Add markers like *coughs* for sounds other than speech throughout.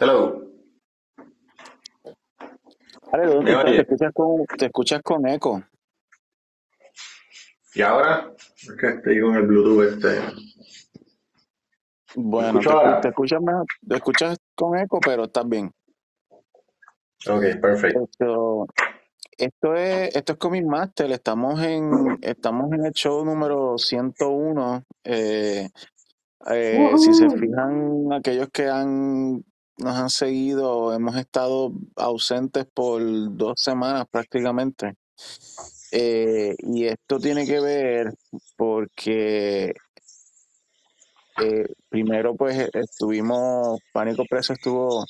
Hello. Dale, ¿Me te, escuchas con, te escuchas con eco. ¿Y ahora? Es que estoy con el Bluetooth este. ¿Me Bueno, te, escuchas mejor- te escuchas con eco, pero estás bien. Ok, perfecto. Esto, esto es, esto es Comic Master. Estamos en, estamos en el show número 101. Eh, eh, si se fijan, aquellos que han, nos han seguido, hemos estado ausentes por dos semanas prácticamente. Eh, y esto tiene que ver porque eh, primero pues estuvimos, Pánico Preso estuvo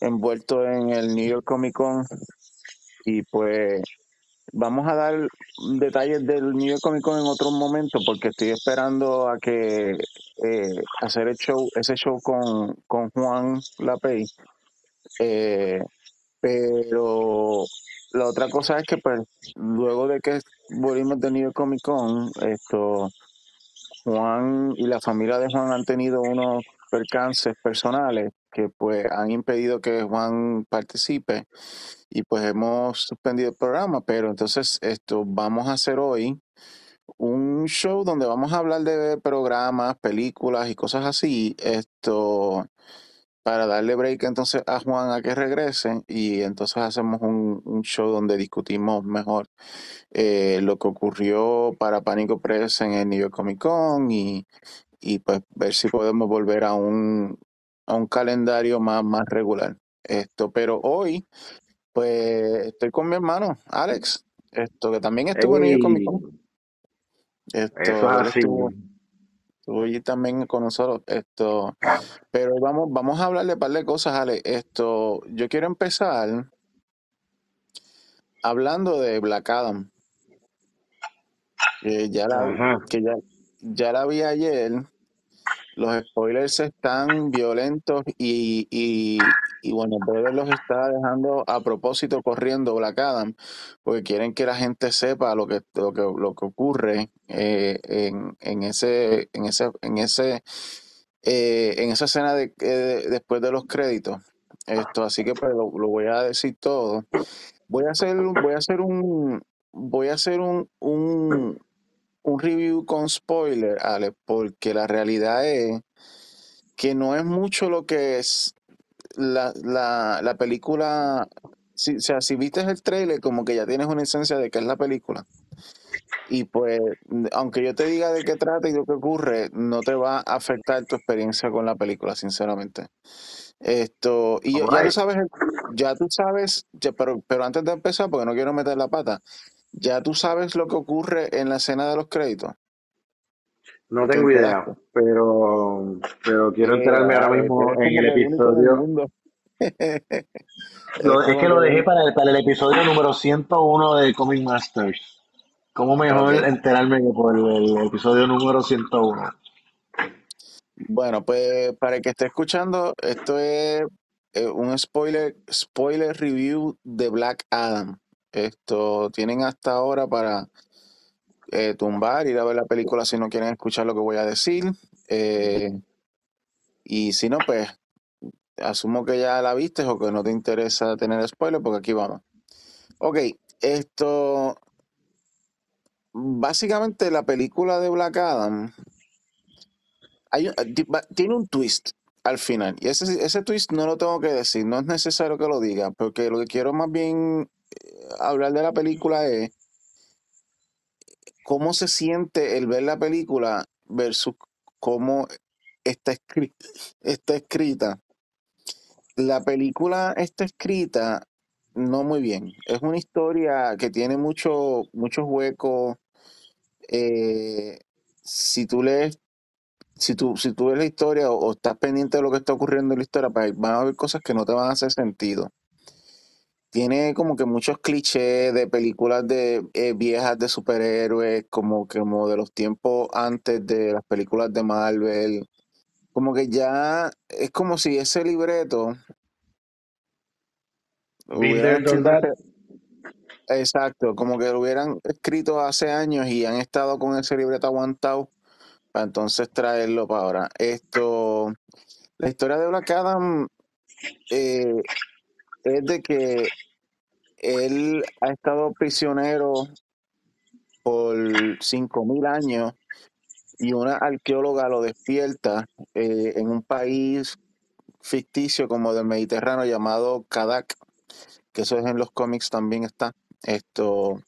envuelto en el New York Comic Con y pues vamos a dar detalles del New York Comic Con en otro momento porque estoy esperando a que eh, hacer el show, ese show con, con Juan Lapey. Eh, pero la otra cosa es que pues luego de que volvimos de New York Comic Con, esto Juan y la familia de Juan han tenido unos percances personales que pues han impedido que Juan participe y pues hemos suspendido el programa, pero entonces esto vamos a hacer hoy un show donde vamos a hablar de programas, películas y cosas así, esto para darle break entonces a Juan a que regrese y entonces hacemos un, show donde discutimos mejor eh, lo que ocurrió para Pánico Press en el New York Comic Con y, y pues ver si podemos volver a un, a un calendario más, más regular. Esto, pero hoy, pues estoy con mi hermano, Alex, esto que también estuvo en New York Comic Ey, Con. eso es Esto, así. estuvo, estuvo allí también con nosotros. Esto, pero vamos, vamos a hablarle un par de cosas, Alex. Esto, yo quiero empezar hablando de Black Adam, que ya la, Ajá. que ya, ya la vi ayer. Los spoilers están violentos y, y, y bueno, Brother los está dejando a propósito corriendo Black Adam, porque quieren que la gente sepa lo que, lo que, lo que ocurre eh, en, en ese, en ese, en ese, eh, en esa escena de, eh, después de los créditos. Esto, así que pues lo, voy a decir todo. Voy a hacer, voy a hacer un, voy a hacer un, un, un review con spoiler, Ale, porque la realidad es que no es mucho lo que es la, la, la película. Si, o sea, si viste el trailer, como que ya tienes una esencia de qué es la película. Y pues, aunque yo te diga de qué trata y lo que ocurre, no te va a afectar tu experiencia con la película, sinceramente. Esto, y ya tú Alright. sabes, ya tú sabes, ya- pero, pero antes de empezar, porque no quiero meter la pata, ya tú sabes lo que ocurre en la escena de los créditos. No ¿Te tengo idea, pero, pero quiero Eh, enterarme ahora mismo en el episodio. Lo- es que lo dejé para el, para el episodio número 101 de Comic Masters. ¿Cómo mejor enterarme que por el, el episodio número 101? Bueno, pues para el que esté escuchando, esto es eh, un spoiler, spoiler review de Black Adam. Esto tienen hasta ahora para eh, tumbar, ir a ver la película si no quieren escuchar lo que voy a decir. Eh, y si no, pues asumo que ya la viste o que no te interesa tener spoiler, porque aquí vamos. Ok, esto, básicamente la película de Black Adam hay va- tiene un twist al final. Y ese, ese twist no lo tengo que decir, no es necesario que lo diga, porque lo que quiero más bien eh, hablar de la película es cómo se siente el ver la película versus cómo está, escri- está escrita. La película está escrita no muy bien. Es una historia que tiene mucho, muchos huecos. Eh, si tú lees si tú, si tú ves la historia o, estás pendiente de lo que está ocurriendo en la historia, pues van a haber cosas que no te van a hacer sentido. Tiene como que muchos clichés de películas de eh, viejas de superhéroes, como, que- como de los tiempos antes de las películas de Marvel. Como que ya es como si ese libreto escrito exacto, como que lo hubieran escrito hace años y han estado con ese libreto aguantado para entonces traerlo para ahora. Esto, la historia de Black Adam eh, es de que él ha estado prisionero por 5.000 años y una arqueóloga lo despierta eh, en un país ficticio como del Mediterráneo llamado Kadak, que eso es en los cómics también está. Esto.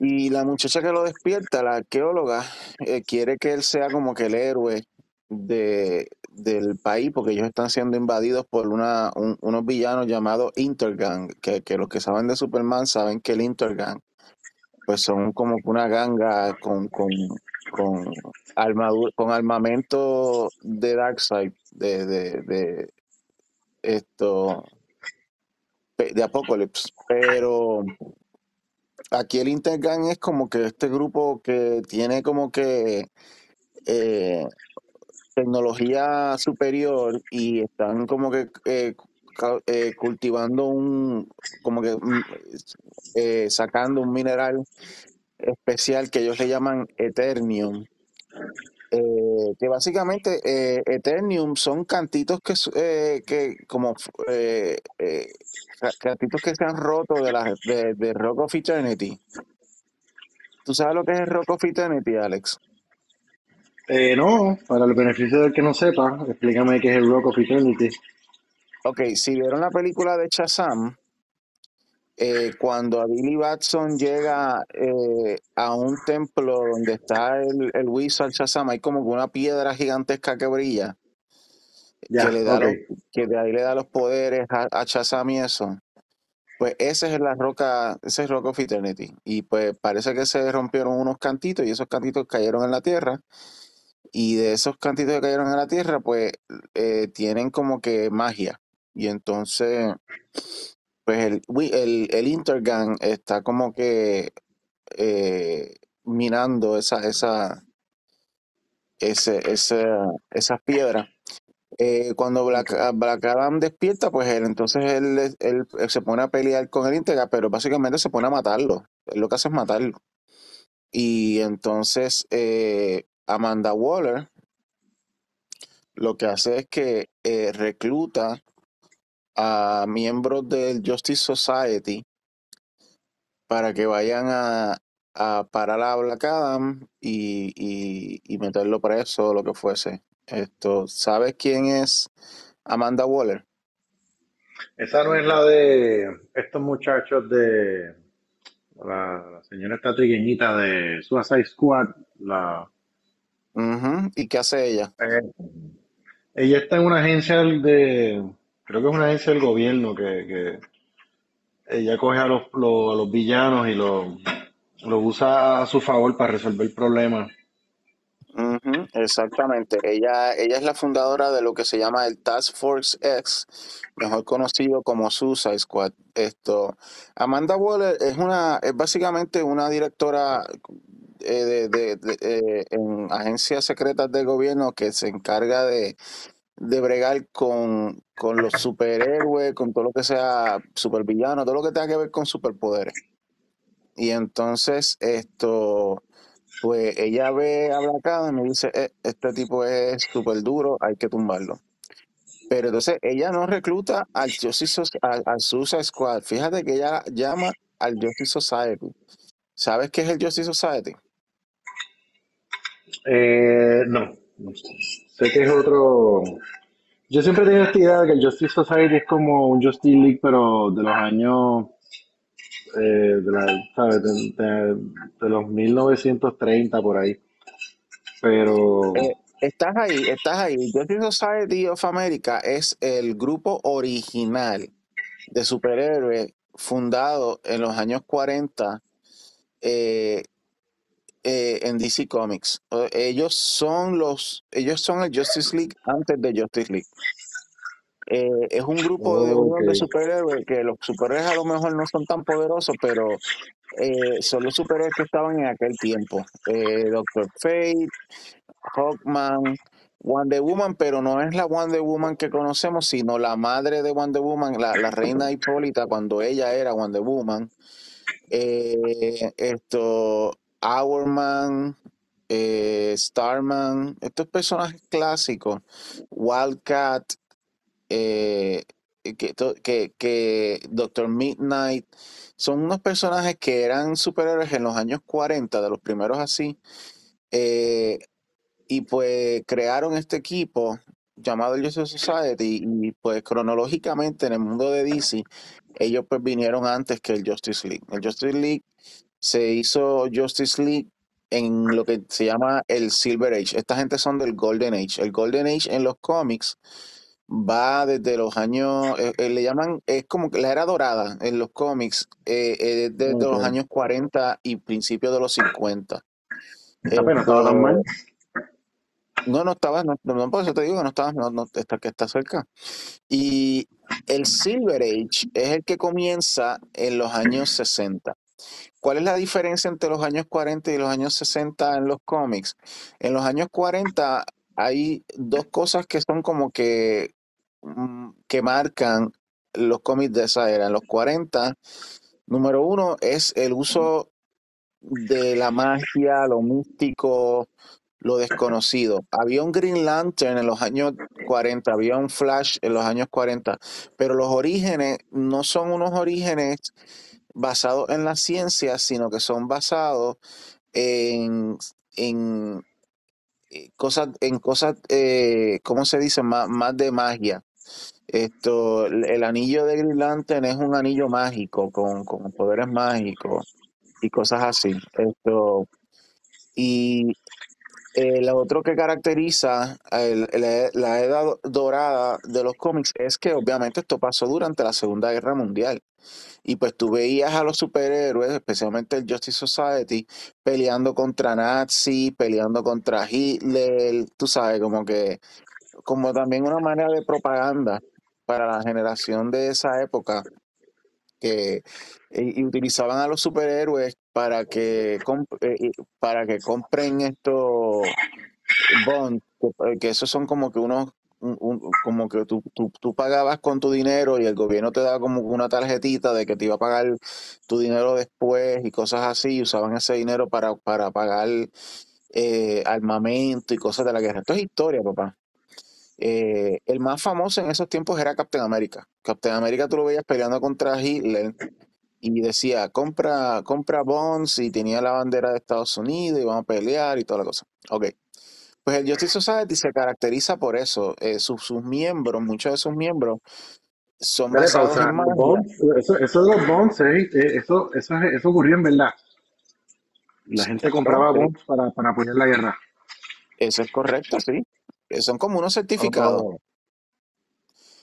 Y la muchacha que lo despierta, la arqueóloga, eh, quiere que él sea como que el héroe de, del país, porque ellos están siendo invadidos por una, un- unos villanos llamados Intergang, que, que los que saben de Superman saben que el Intergang, pues son como una ganga con, con, con armadura, con armamento de Darkseid, de, de, de esto, de Apocalypse. Pero aquí el Intergang es como que este grupo que tiene como que eh, tecnología superior y están como que eh, eh, cultivando un, como que mm, eh, sacando un mineral especial que ellos le llaman Eternium. que básicamente Eternium son cantitos que, eh, que como ca- cantitos que se han roto de, la, de, de Rock of Eternity. ¿Tú sabes lo que es el Rock of Eternity, Alex? Eh, no, para el beneficio del que no sepa, explícame qué es el Rock of Eternity. Ok, si vieron la película de Shazam, eh, cuando a Billy Batson llega eh, a un templo donde está el, el Wizard Shazam, hay como una piedra gigantesca que brilla, que le da los, que de ahí le da los poderes a, a Shazam y eso. Pues ese es la roca, ese es Rock of Eternity. Y pues parece que se rompieron unos cantitos y esos cantitos cayeron en la tierra. Y de esos cantitos que cayeron en la tierra, pues eh, tienen como que magia. Y entonces, pues el, el, el Intergang está como que eh, minando esa, esa, ese, ese, esas piedras. Eh, cuando Black, Ok. Black Adam despierta, pues él, entonces él, él- él se pone a pelear con el Intergang, pero básicamente se pone a matarlo. Él lo que hace es matarlo. Y entonces eh, Amanda Waller lo que hace es que eh, recluta a miembros del Justice Society para que vayan a, a parar a Black Adam y, y, y meterlo preso o lo que fuese. Esto, ¿sabes quién es Amanda Waller? Esa no es la de estos muchachos de la, señora esta trigueñita de Suicide Squad. La, Ujú, ¿Y qué hace ella? eh, ella está en una agencia de, creo que es una agencia del gobierno que, que ella coge a los, los, a los villanos y los los usa a su favor para resolver problemas. Ujú, exactamente. Ella, ella es la fundadora de lo que se llama el Task Force X, mejor conocido como Suicide Squad. Esto, Amanda Waller es una, es básicamente una directora eh, de, de- de- eh, en agencias secretas del gobierno que se encarga de, de bregar con, con los superhéroes, con todo lo que sea supervillano, todo lo que tenga que ver con superpoderes. Y entonces esto, pues ella ve a Black Adam y dice, "Eh, este tipo es súper duro, hay que tumbarlo. Pero entonces ella no recluta al Justice, al, Squad. Fíjate que ella llama al Justice Society. ¿Sabes qué es el Justice Society? Eh, no, no sé. Sé que es otro. Yo siempre he tenido esta idea de que el Justice Society es como un Justice League, pero de los años, eh, de, la- ¿sabes? De, de- los 1930 por ahí. Pero, Eh, estás ahí, estás ahí. Justice Society of America es el grupo original de superhéroes fundado en los años 40 eh, eh, en DC Comics. Ellos son los, ellos son el Justice League antes de Justice League. Eh, es un grupo de superhéroes que los superhéroes a lo mejor no son tan poderosos, pero eh, son los superhéroes que estaban en aquel tiempo. Doctor Fate, Hawkman, Wonder Woman, pero no es la Wonder Woman que conocemos, sino la madre de Wonder Woman, la, la reina Hipólita, cuando ella era Wonder Woman. Eh, esto, Hourman, eh, Starman, estos personajes clásicos, Wildcat, eh, que, que, Doctor Midnight, son unos personajes que eran superhéroes en los años 40, de los primeros así, eh, y pues crearon este equipo llamado Justice Society y pues cronológicamente en el mundo de DC ellos pues vinieron antes que el Justice League. El Justice League se hizo Justice League en lo que se llama el Silver Age. Esta gente son del Golden Age. El Golden Age en los cómics va desde los años, eh, eh, le llaman, es como que la era dorada en los cómics, eh, eh, desde los Ok. años 40 y principios de los 50. Esta pena estaba tan Esto- mal. no, no estaba, no, no, por eso te digo que no estaba, no, no, está, que está cerca. Y el Silver Age es el que comienza en los años 60. ¿Cuál es la diferencia entre los años 40 y los años 60 en los cómics? En los años 40 hay dos cosas que son como que, mm, que marcan los cómics de esa era. En los 40, número uno es el uso de la magia, lo místico, lo desconocido. Había un Green Lantern en los años 40, había un Flash en los años 40, pero los orígenes no son unos orígenes basados en la ciencia, sino que son basados en, en eh, cosas, en cosas, eh, ¿cómo se dice? Más, más de magia. Esto, el anillo de Green Lantern es un anillo mágico con, con poderes mágicos y cosas así. Esto, y eh, lo otro que caracteriza la edad dorada de los cómics es que obviamente esto pasó durante la Segunda Guerra Mundial. Y pues tú veías a los superhéroes, especialmente el Justice Society, peleando contra Nazi, peleando contra Hitler, tú sabes, como que, como también una manera de propaganda para la generación de esa época que y, utilizaban a los superhéroes para que eh, para que compren estos bonds, que, que esos son como que unos como que tú, tú, tú pagabas con tu dinero y el gobierno te daba como una tarjetita de que te iba a pagar tu dinero después y cosas así, y usaban ese dinero para, para pagar eh, armamento y cosas de la guerra. Esto es historia, papá. Eh, el más famoso en esos tiempos era Captain America. Captain America tú lo veías peleando contra Hitler y decía, compra, compra bonds y tenía la bandera de Estados Unidos y vamos a pelear y toda la cosa. Ok. Pues el Justice Society se caracteriza por eso. Eh, sus, sus miembros, muchos de sus miembros son Dale basados pausa. en magia. eso, eso de los bonds, eh, eh, eso, eso, eso ocurrió en verdad. La gente compraba bonds para, para apoyar la guerra. Eso es correcto, sí. Eh, Son como unos certificados. Oh,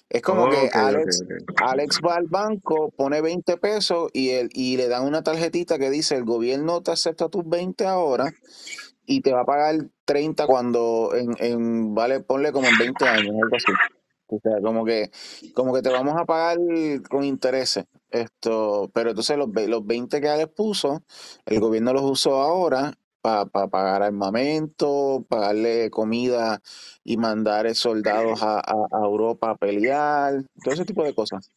Es como que ok, ok, Alex, ok. Alex va al banco, pone 20 pesos y, el, y le dan una tarjetita que dice el gobierno te acepta tus 20 ahora y te va a pagar 30 cuando en, en vale, ponle como en 20 años, algo así. O sea, como que, como que te vamos a pagar con intereses. Esto, pero entonces los, los 20 que Alex puso, el gobierno los usó ahora para pagar armamento, pagarle comida y mandar eh, soldados a, a- a Europa a pelear, todo ese tipo de cosas.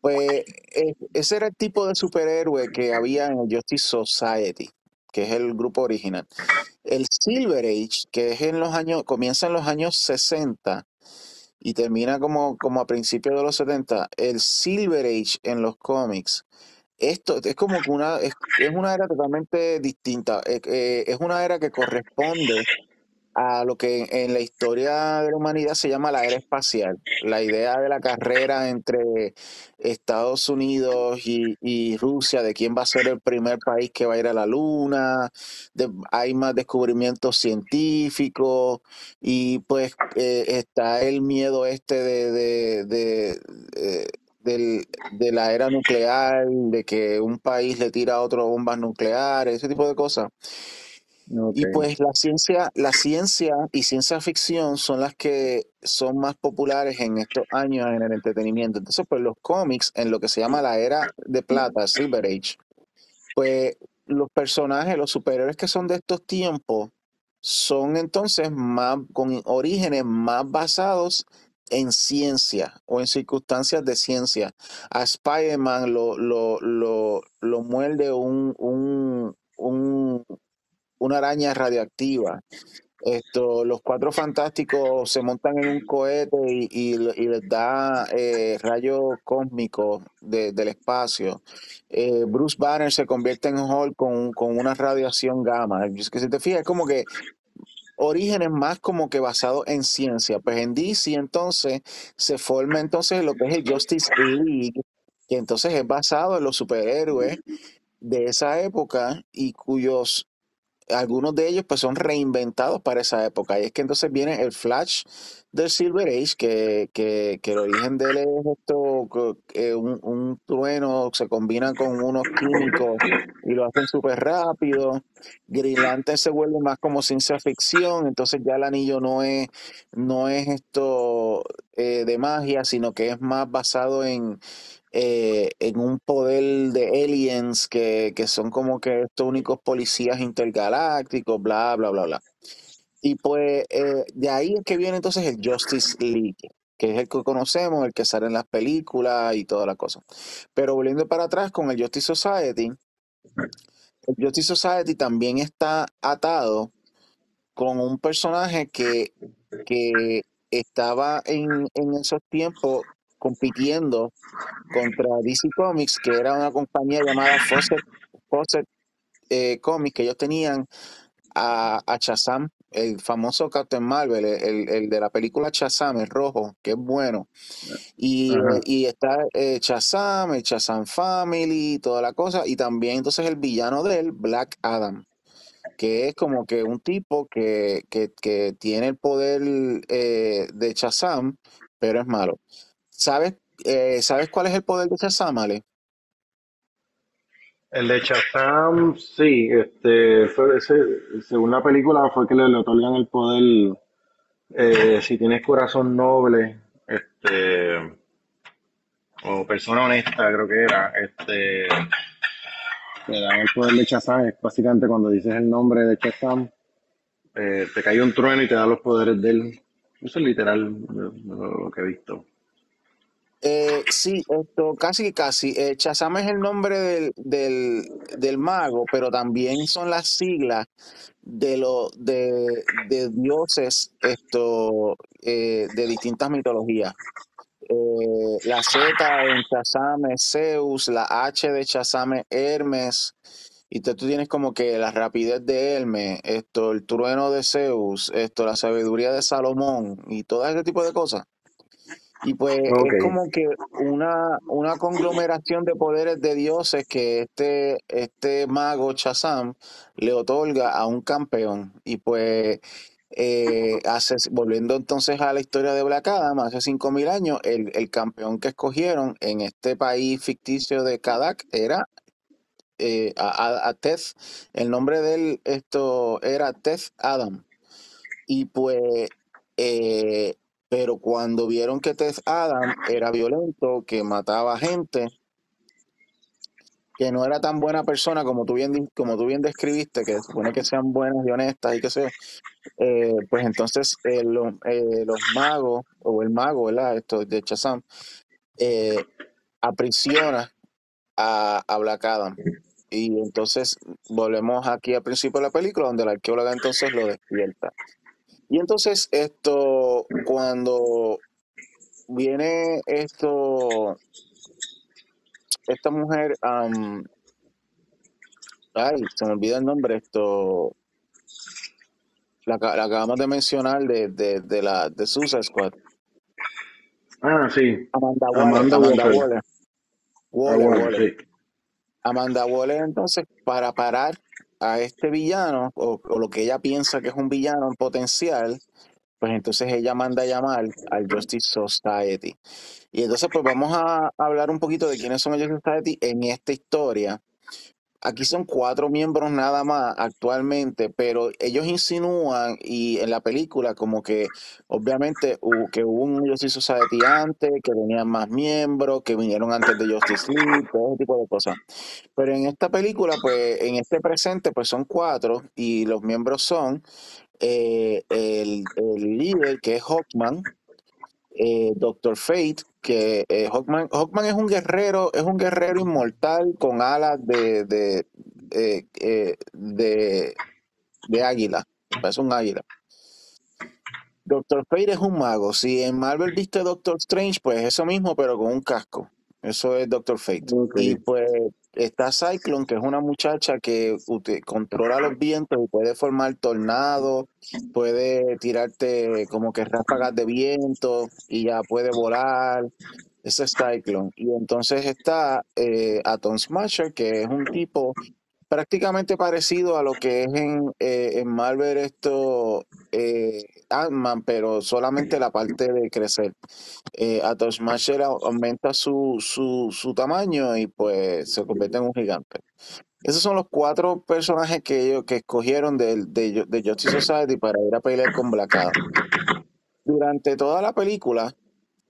Pues eh, ese era el tipo de superhéroe que había en el Justice Society, que es el grupo original. El Silver Age, que es en los años, comienza en los años 60 y termina como, como a principios de los 70. El Silver Age en los cómics, esto es como que una, es, una era totalmente distinta. Eh, eh, es una era que corresponde a lo que en la historia de la humanidad se llama la era espacial, la idea de la carrera entre Estados Unidos y, Rusia, de quién va a ser el primer país que va a ir a la luna, hay más descubrimientos científicos y pues eh, está el miedo este de, de, de, del- de la era nuclear, de que un país le tira a otro bombas nucleares, ese tipo de cosas. Y pues la ciencia, la ciencia y ciencia ficción son las que son más populares en estos años en el entretenimiento. Entonces, pues los cómics, en lo que se llama la era de plata, Silver Age, pues los personajes, los superhéroes que son de estos tiempos, son entonces más con orígenes más basados en ciencia o en circunstancias de ciencia. A Spider-Man lo, lo, lo, lo muerde un, un, un, una araña radioactiva. esto, los cuatro fantásticos se montan en un cohete y, les da eh, rayos cósmicos de, del espacio. Eh, Bruce Banner se convierte en Hulk con, con una radiación gamma. Es que si te fijas, es como que orígenes más como que basado en ciencia. Pues en DC entonces se forma entonces lo que es el Justice League, que entonces es basado en los superhéroes de esa época y cuyos algunos de ellos pues son reinventados para esa época. Y es que entonces viene el Flash del Silver Age, que, que, que el origen de él es esto, que un, un trueno se combina con unos químicos y lo hacen súper rápido. Green Lantern se vuelve más como ciencia ficción, entonces ya el anillo no es, no es esto eh, de magia, sino que es más basado en, eh, en un poder de aliens que, que son como que estos únicos policías intergalácticos, bla, bla, bla, bla. Y pues eh, de ahí es que viene entonces el Justice League, que es el que conocemos, el que sale en las películas y toda la cosa. Pero volviendo para atrás con el Justice Society, el Justice Society también está atado con un personaje que, que estaba en, en esos tiempos compitiendo contra DC Comics, que era una compañía llamada Fawcett, Fawcett eh, Comics, que ellos tenían a, a Shazam, el famoso Captain Marvel, el, el de la película Shazam, el rojo, que es bueno. Y, y está eh, Shazam, el Shazam Family, toda la cosa. Y también entonces el villano de él, Black Adam, que es como que un tipo que, que, que tiene el poder eh, de Shazam, pero es malo. ¿Sabes, eh, ¿Sabes cuál es el poder de Shazam, Ale? El de Shazam, sí, este, fue ese- según la película fue que le, le otorgan el poder, eh, si tienes corazón noble, este, o persona honesta, creo que era, este, te dan el poder de Shazam, es básicamente cuando dices el nombre de Shazam, eh, te cae un trueno y te da los poderes de él. Eso es literal lo que he visto. Eh, sí, esto casi casi. Eh, es el nombre del, del, del mago, pero también son las siglas de lo, de, de dioses esto, eh, de distintas mitologías. Eh, la Z en Shazam es Zeus, la H de Shazam es Hermes, y tú tienes como que la rapidez de Hermes, esto, el trueno de Zeus, esto, la sabiduría de Salomón, y todo ese tipo de cosas. Y pues es como que una, una conglomeración de poderes de dioses que este, este mago Shazam le otorga a un campeón. Y pues, eh, hace, volviendo entonces a la historia de Black Adam, hace 5.000 años, el, el campeón que escogieron en este país ficticio de Kadak era eh, a, a- a Teth. El nombre de él esto era Teth Adam. Y pues, eh, pero cuando vieron que Teth Adam era violento, que mataba gente, que no era tan buena persona como tú bien, como tú bien describiste, que supone que sean buenas y honestas y sé yo, eh, pues entonces eh, los, eh, los magos, o el mago, ¿verdad? Esto de Shazam, eh, aprisiona a, a Black Adam. Y entonces volvemos aquí al principio de la película, donde la arqueóloga entonces lo despierta. Y entonces esto, cuando viene esto, esta mujer, am, ay, se me olvida el nombre, esto, la, la acabamos de mencionar de, de, de la de Suicide Squad, Ah, sí, Amanda Waller, Amanda Amanda Waller. Waller, Ah, Waller, bueno, Waller. sí. Amanda Waller entonces para parar a este villano, o, o lo que ella piensa que es un villano en potencial, pues entonces ella manda a llamar al Justice Society. Y entonces pues vamos a hablar un poquito de quiénes son el Justice Society en esta historia. Aquí son cuatro miembros nada más actualmente, pero ellos insinúan y en la película como que obviamente hubo, que hubo un Justice Society antes, que tenían más miembros, que vinieron antes de Justice League, todo ese tipo de cosas. Pero en esta película, pues en este presente, pues son cuatro y los miembros son eh, el, el líder que es Hawkman, eh, Doctor Fate, que eh, Hawkman, Hawkman es un guerrero, es un guerrero inmortal con alas de, de, eh, eh, de, de águila. parece un águila. Doctor Fate es un mago. Si en Marvel viste Doctor Strange, pues eso mismo, pero con un casco. Eso es Doctor Fate. Y pues está Cyclone, que es una muchacha que controla los vientos y puede formar tornados, puede tirarte como que ráfagas de viento y ya puede volar. Ese es Cyclone. Y entonces está eh, Atom Smasher, que es un tipo prácticamente parecido a lo que es en, eh, en Marvel esto eh, Ant-Man, pero solamente la parte de crecer. Eh, Smasher au- aumenta su, su, su tamaño y pues se convierte en un gigante. Esos son los cuatro personajes que ellos que escogieron del- de, de Justice Society para ir a pelear con Black Adam. Durante toda la película,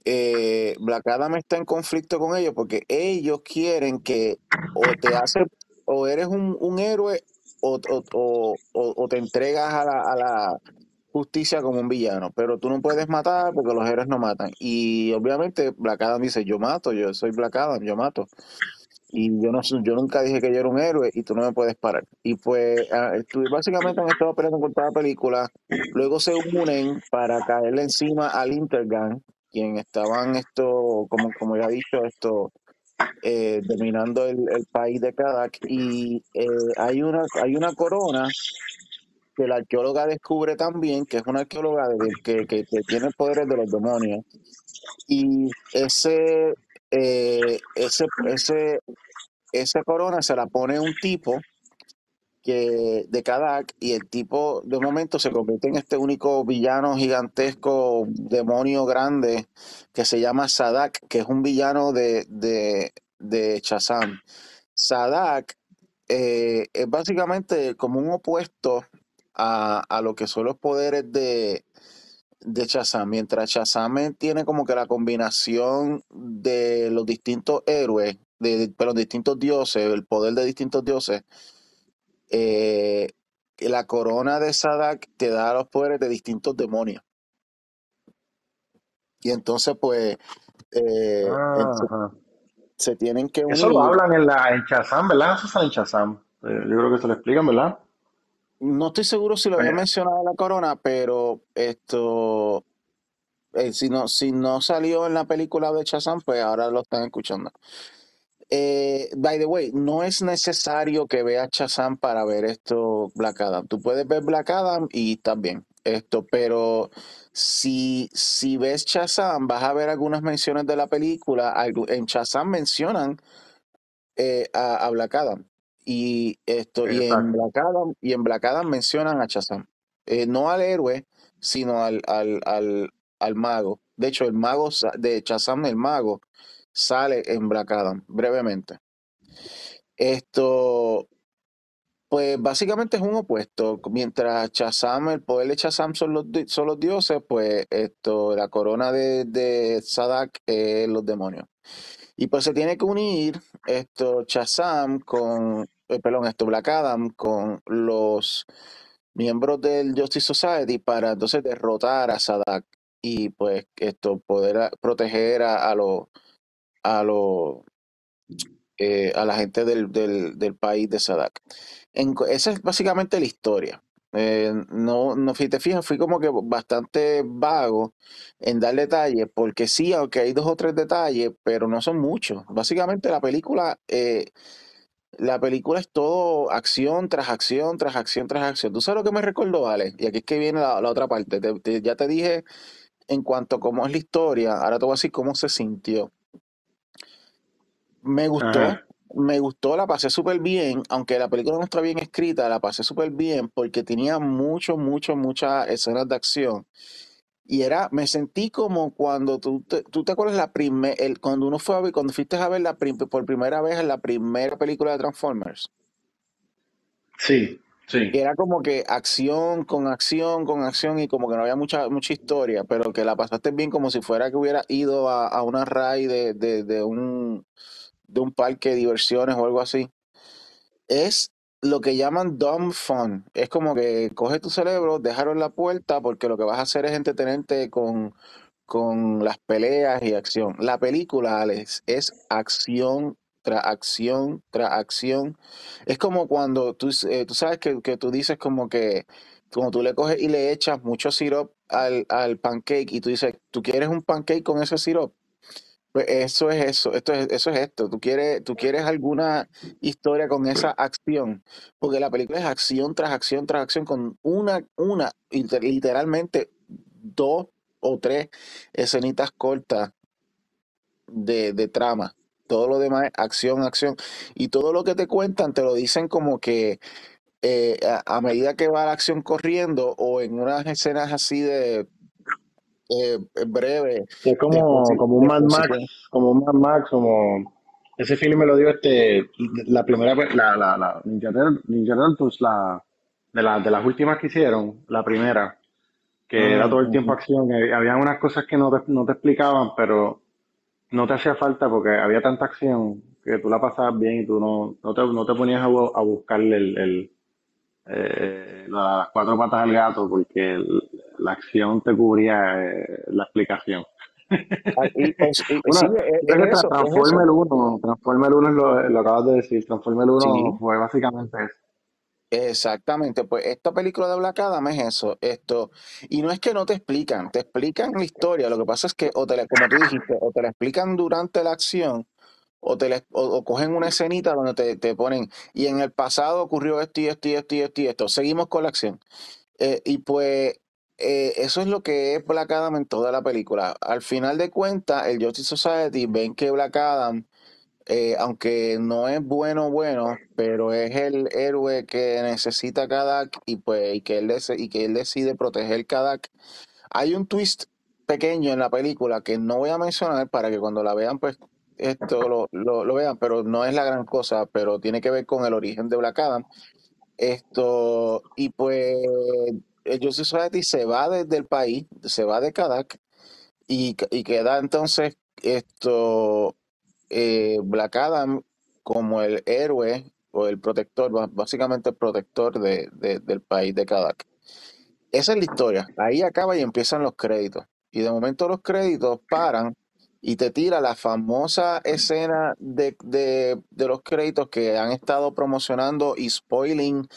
eh, Black Adam está en conflicto con ellos porque ellos quieren que o te hace o eres un, un héroe o, o- o- te entregas a la, a la justicia como un villano, pero tú no puedes matar porque los héroes no matan. Y obviamente Black Adam dice, yo mato, yo soy Black Adam, yo mato. Y yo no yo nunca dije que yo era un héroe y tú no me puedes parar. Y pues ah, básicamente han estado peleando con toda la película. Luego se unen para caerle encima al Intergang, quien estaban esto, como, como ya he dicho, esto eh, dominando el, el país de Kadak. Y eh, hay una, hay una corona que la arqueóloga descubre también, que es una arqueóloga de- que, que, que tiene poderes de los demonios. Y ese, eh, ese, ese, esa corona se la pone un tipo que de Kadak y el tipo de momento se convierte en este único villano gigantesco, demonio grande que se llama Sadak, que es un villano de, de, de Shazam. Sadak eh, es básicamente como un opuesto a, a lo que son los poderes de, de Shazam. Mientras Shazam tiene como que la combinación de los distintos héroes, de, de- pero distintos dioses, el poder de distintos dioses, eh, la corona de Sadak te da los poderes de distintos demonios. Y entonces, pues, eh, se tienen que Eso lo hablan en la en Shazam, ¿verdad? Eso sale en Shazam. Eh, yo creo que se lo explican, ¿verdad? No estoy seguro si lo había mencionado la corona, pero esto, eh, si no, si no salió en la película de Shazam, pues ahora lo están escuchando. Eh, by the way, no es necesario que veas Shazam para ver esto Black Adam. Tú puedes ver Black Adam y estás bien. Esto, pero si, si ves Shazam, vas a ver algunas menciones de la película. En Shazam mencionan eh, a, a Black Adam. Y esto, y en. Black Adam, y en Black Adam mencionan a Shazam. Eh, no al héroe, sino al, al, al, al mago. De hecho, el mago de Shazam, el mago, sale en Black Adam, brevemente. Esto, pues básicamente es un opuesto. Mientras Shazam, el poder de Shazam son los, son los dioses, pues esto, la corona de, de Sadak es los demonios. Y pues se tiene que unir esto Shazam con, eh, perdón, esto Black Adam con los miembros del Justice Society para entonces derrotar a Sadak y pues esto poder proteger a, a los a los eh, a la gente del, del, del país de Sadak. Esa es básicamente la historia. Eh, no, no, si te fijas, fui como que bastante vago en dar detalles, porque sí, aunque hay dos o tres detalles, pero no son muchos. Básicamente la película, eh, la película es todo acción tras acción, tras acción, tras acción. ¿Tú sabes lo que me recordó, Ale? Y aquí es que viene la, otra parte. Te- te- ya te dije en cuanto a cómo es la historia, ahora te voy a decir cómo se sintió. Me gustó, Ajá. me gustó, la pasé súper bien, aunque la película no está bien escrita, la pasé súper bien porque tenía mucho, mucho, muchas escenas de acción. Y era, me sentí como cuando tú te, tú te acuerdas la primer, el, cuando uno fue a ver, cuando fuiste a ver la prim- por primera vez en la primera película de Transformers. Sí, sí. que era como que acción con acción con acción y como que no había mucha mucha historia, pero que la pasaste bien como si fuera que hubiera ido a, a una ride de, de, de un de un parque de diversiones o algo así. Es lo que llaman dumb fun. Es como que coge tu cerebro, déjalo en la puerta porque lo que vas a hacer es entretenerte con, con las peleas y acción. La película, Alex, es acción tras acción tras acción. Es como cuando tú, eh, tú sabes que, que tú dices como que como tú le coges y le echas mucho sirop al, al pancake y tú dices, ¿tú quieres un pancake con ese sirop? Pues eso es eso, esto es, eso es esto. Tú quieres, tú quieres alguna historia con esa acción, porque la película es acción tras acción tras acción con una, una, liter- literalmente dos o tres escenitas cortas de, de trama. Todo lo demás es acción, acción. Y todo lo que te cuentan te lo dicen como que eh, a, a medida que va la acción corriendo o en unas escenas así de eh, breve es como, exposi- como un Mad Max, como un Mad Max, como ese film me lo dio este, la primera, la, la, la Ninja, Ninja Turtles, la, de, la, de las últimas que hicieron, la primera, que era Mm, todo el tiempo acción, eh, había unas cosas que no te, no te explicaban, pero no te hacía falta porque había tanta acción que tú la pasabas bien y tú no, no te, no te ponías a, a buscarle el, el, eh, las cuatro patas al gato porque el- la acción te cubría eh, la explicación. Ah, y, es- y- y sí, Bueno, es, creo es que eso, es Transformer eso. 1, Transformer 1 es lo, lo acabas de decir, Transformer 1 Sí, fue básicamente eso. exactamente. Pues esta película de Black Adam es eso, esto. Y no es que no te explican, te explican la historia. Lo que pasa es que, o te la- como tú dijiste, o te la explican durante la acción, o te la- o, o cogen una escenita donde te, te ponen, y en el pasado ocurrió esto y esto y esto y esto y esto. Seguimos con la acción. Eh, y pues eh, eso es lo que es Black Adam en toda la película. Al final de cuentas, el Justice Society ven que Black Adam, eh, aunque no es bueno, bueno, pero es el héroe que necesita Kadak y pues y que él, decide proteger Kadak. Hay un twist pequeño en la película que no voy a mencionar para que cuando la vean, pues esto lo, lo, vean, pero no es la gran cosa, pero tiene que ver con el origen de Black Adam. Esto, y pues Justice Society se va desde el país, se va de Kadak y, y queda entonces esto eh, Black Adam como el héroe o el protector, básicamente el protector de, de- del país de Kadak. Esa es la historia. Ahí acaba y empiezan los créditos. Y de momento los créditos paran y te tira la famosa escena de, de, de los créditos que han estado promocionando y spoiling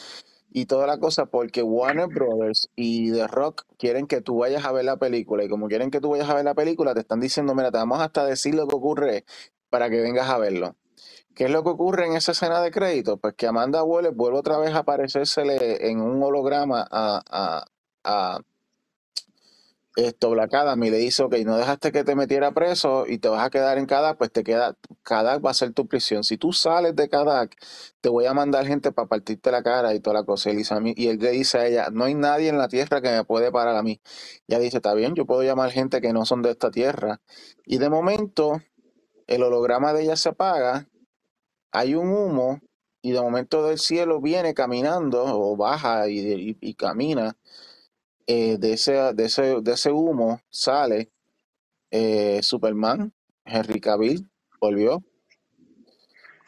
y toda la cosa porque Warner Brothers y The Rock quieren que tú vayas a ver la película y como quieren que tú vayas a ver la película te están diciendo, mira, te vamos hasta decir lo que ocurre para que vengas a verlo. ¿Qué es lo que ocurre en esa escena de crédito? Pues que Amanda Waller vuelve otra vez a aparecérsele en un holograma a, a, a esto Black Adam y le dice, ok, no dejaste que te metiera preso y te vas a quedar en Kadak, pues te queda, Kadak va a ser tu prisión. Si tú sales de Kadak, te voy a mandar gente para partirte la cara y toda la cosa. Y, Lisa, a mí- y él le dice a ella, no hay nadie en la tierra que me puede parar a mí. Y ella dice, está bien, yo puedo llamar gente que no son de esta tierra. Y de momento, el holograma de ella se apaga, hay un humo y de momento del cielo viene caminando o baja y camina. Eh, de, ese, de, ese, de ese humo sale eh, Superman, Henry Cavill volvió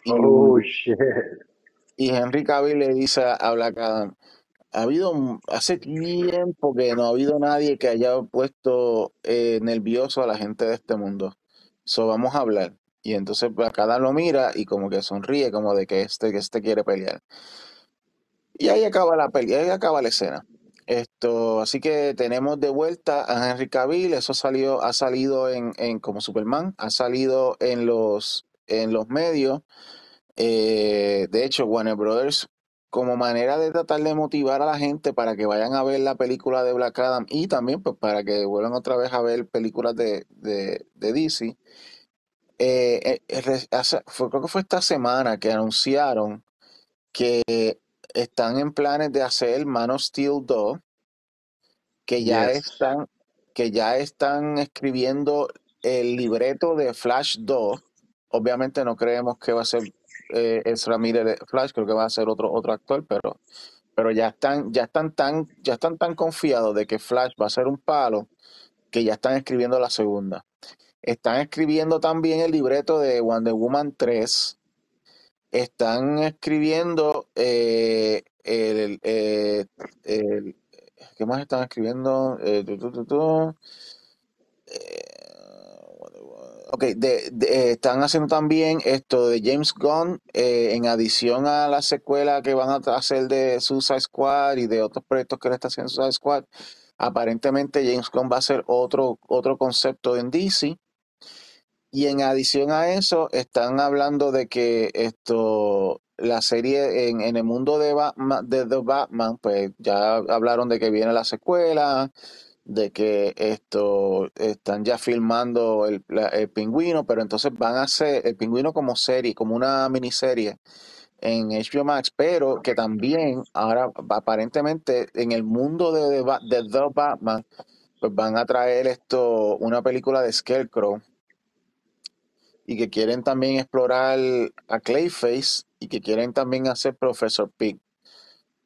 y, Oh, shit. y Henry Cavill le dice a Black Adam, ha habido hace tiempo que no ha habido nadie que haya puesto eh, nervioso a la gente de este mundo. So vamos a hablar. Y entonces Black Adam lo mira y como que sonríe, como de que este, que este quiere pelear. Y ahí acaba la peli, ahí acaba la escena. Esto, así que tenemos de vuelta a Henry Cavill, eso salió, ha salido en, en como Superman, ha salido en los, en los medios. Eh, de hecho, Warner Brothers, como manera de tratar de motivar a la gente para que vayan a ver la película de Black Adam y también pues para que vuelvan otra vez a ver películas de, de, de DC, eh, eh, fue, creo que fue esta semana que anunciaron que están en planes de hacer Man of Steel 2, que ya Yes. están, que ya están escribiendo el libreto de Flash 2. Obviamente no creemos que va a ser eh, Ezra Miller de Flash, creo que va a ser otro, otro actor, pero, pero ya están, ya están tan, ya están tan confiados de que Flash va a ser un palo que ya están escribiendo la segunda. Están escribiendo también el libreto de Wonder Woman 3. Están escribiendo eh, el, eh, el- ¿qué más están escribiendo? Eh, tu, tu, tu. Eh, Ok, de, eh, están haciendo también esto de James Gunn, en adición a la secuela que van a hacer de Suicide Squad y de otros proyectos que le está haciendo Suicide Squad. Aparentemente James Gunn va a hacer otro, otro concepto en DC. Y en adición a eso, están hablando de que esto, la serie en, en el mundo de Batman, The Batman, pues ya hablaron de que viene la secuela, de que esto están ya filmando el, el pingüino, pero entonces van a hacer el pingüino como serie, como una miniserie en HBO Max, pero que también ahora aparentemente en el mundo de, de, de The Batman, pues van a traer esto, una película de Scarecrow y que quieren también explorar a Clayface y que quieren también hacer Professor Pig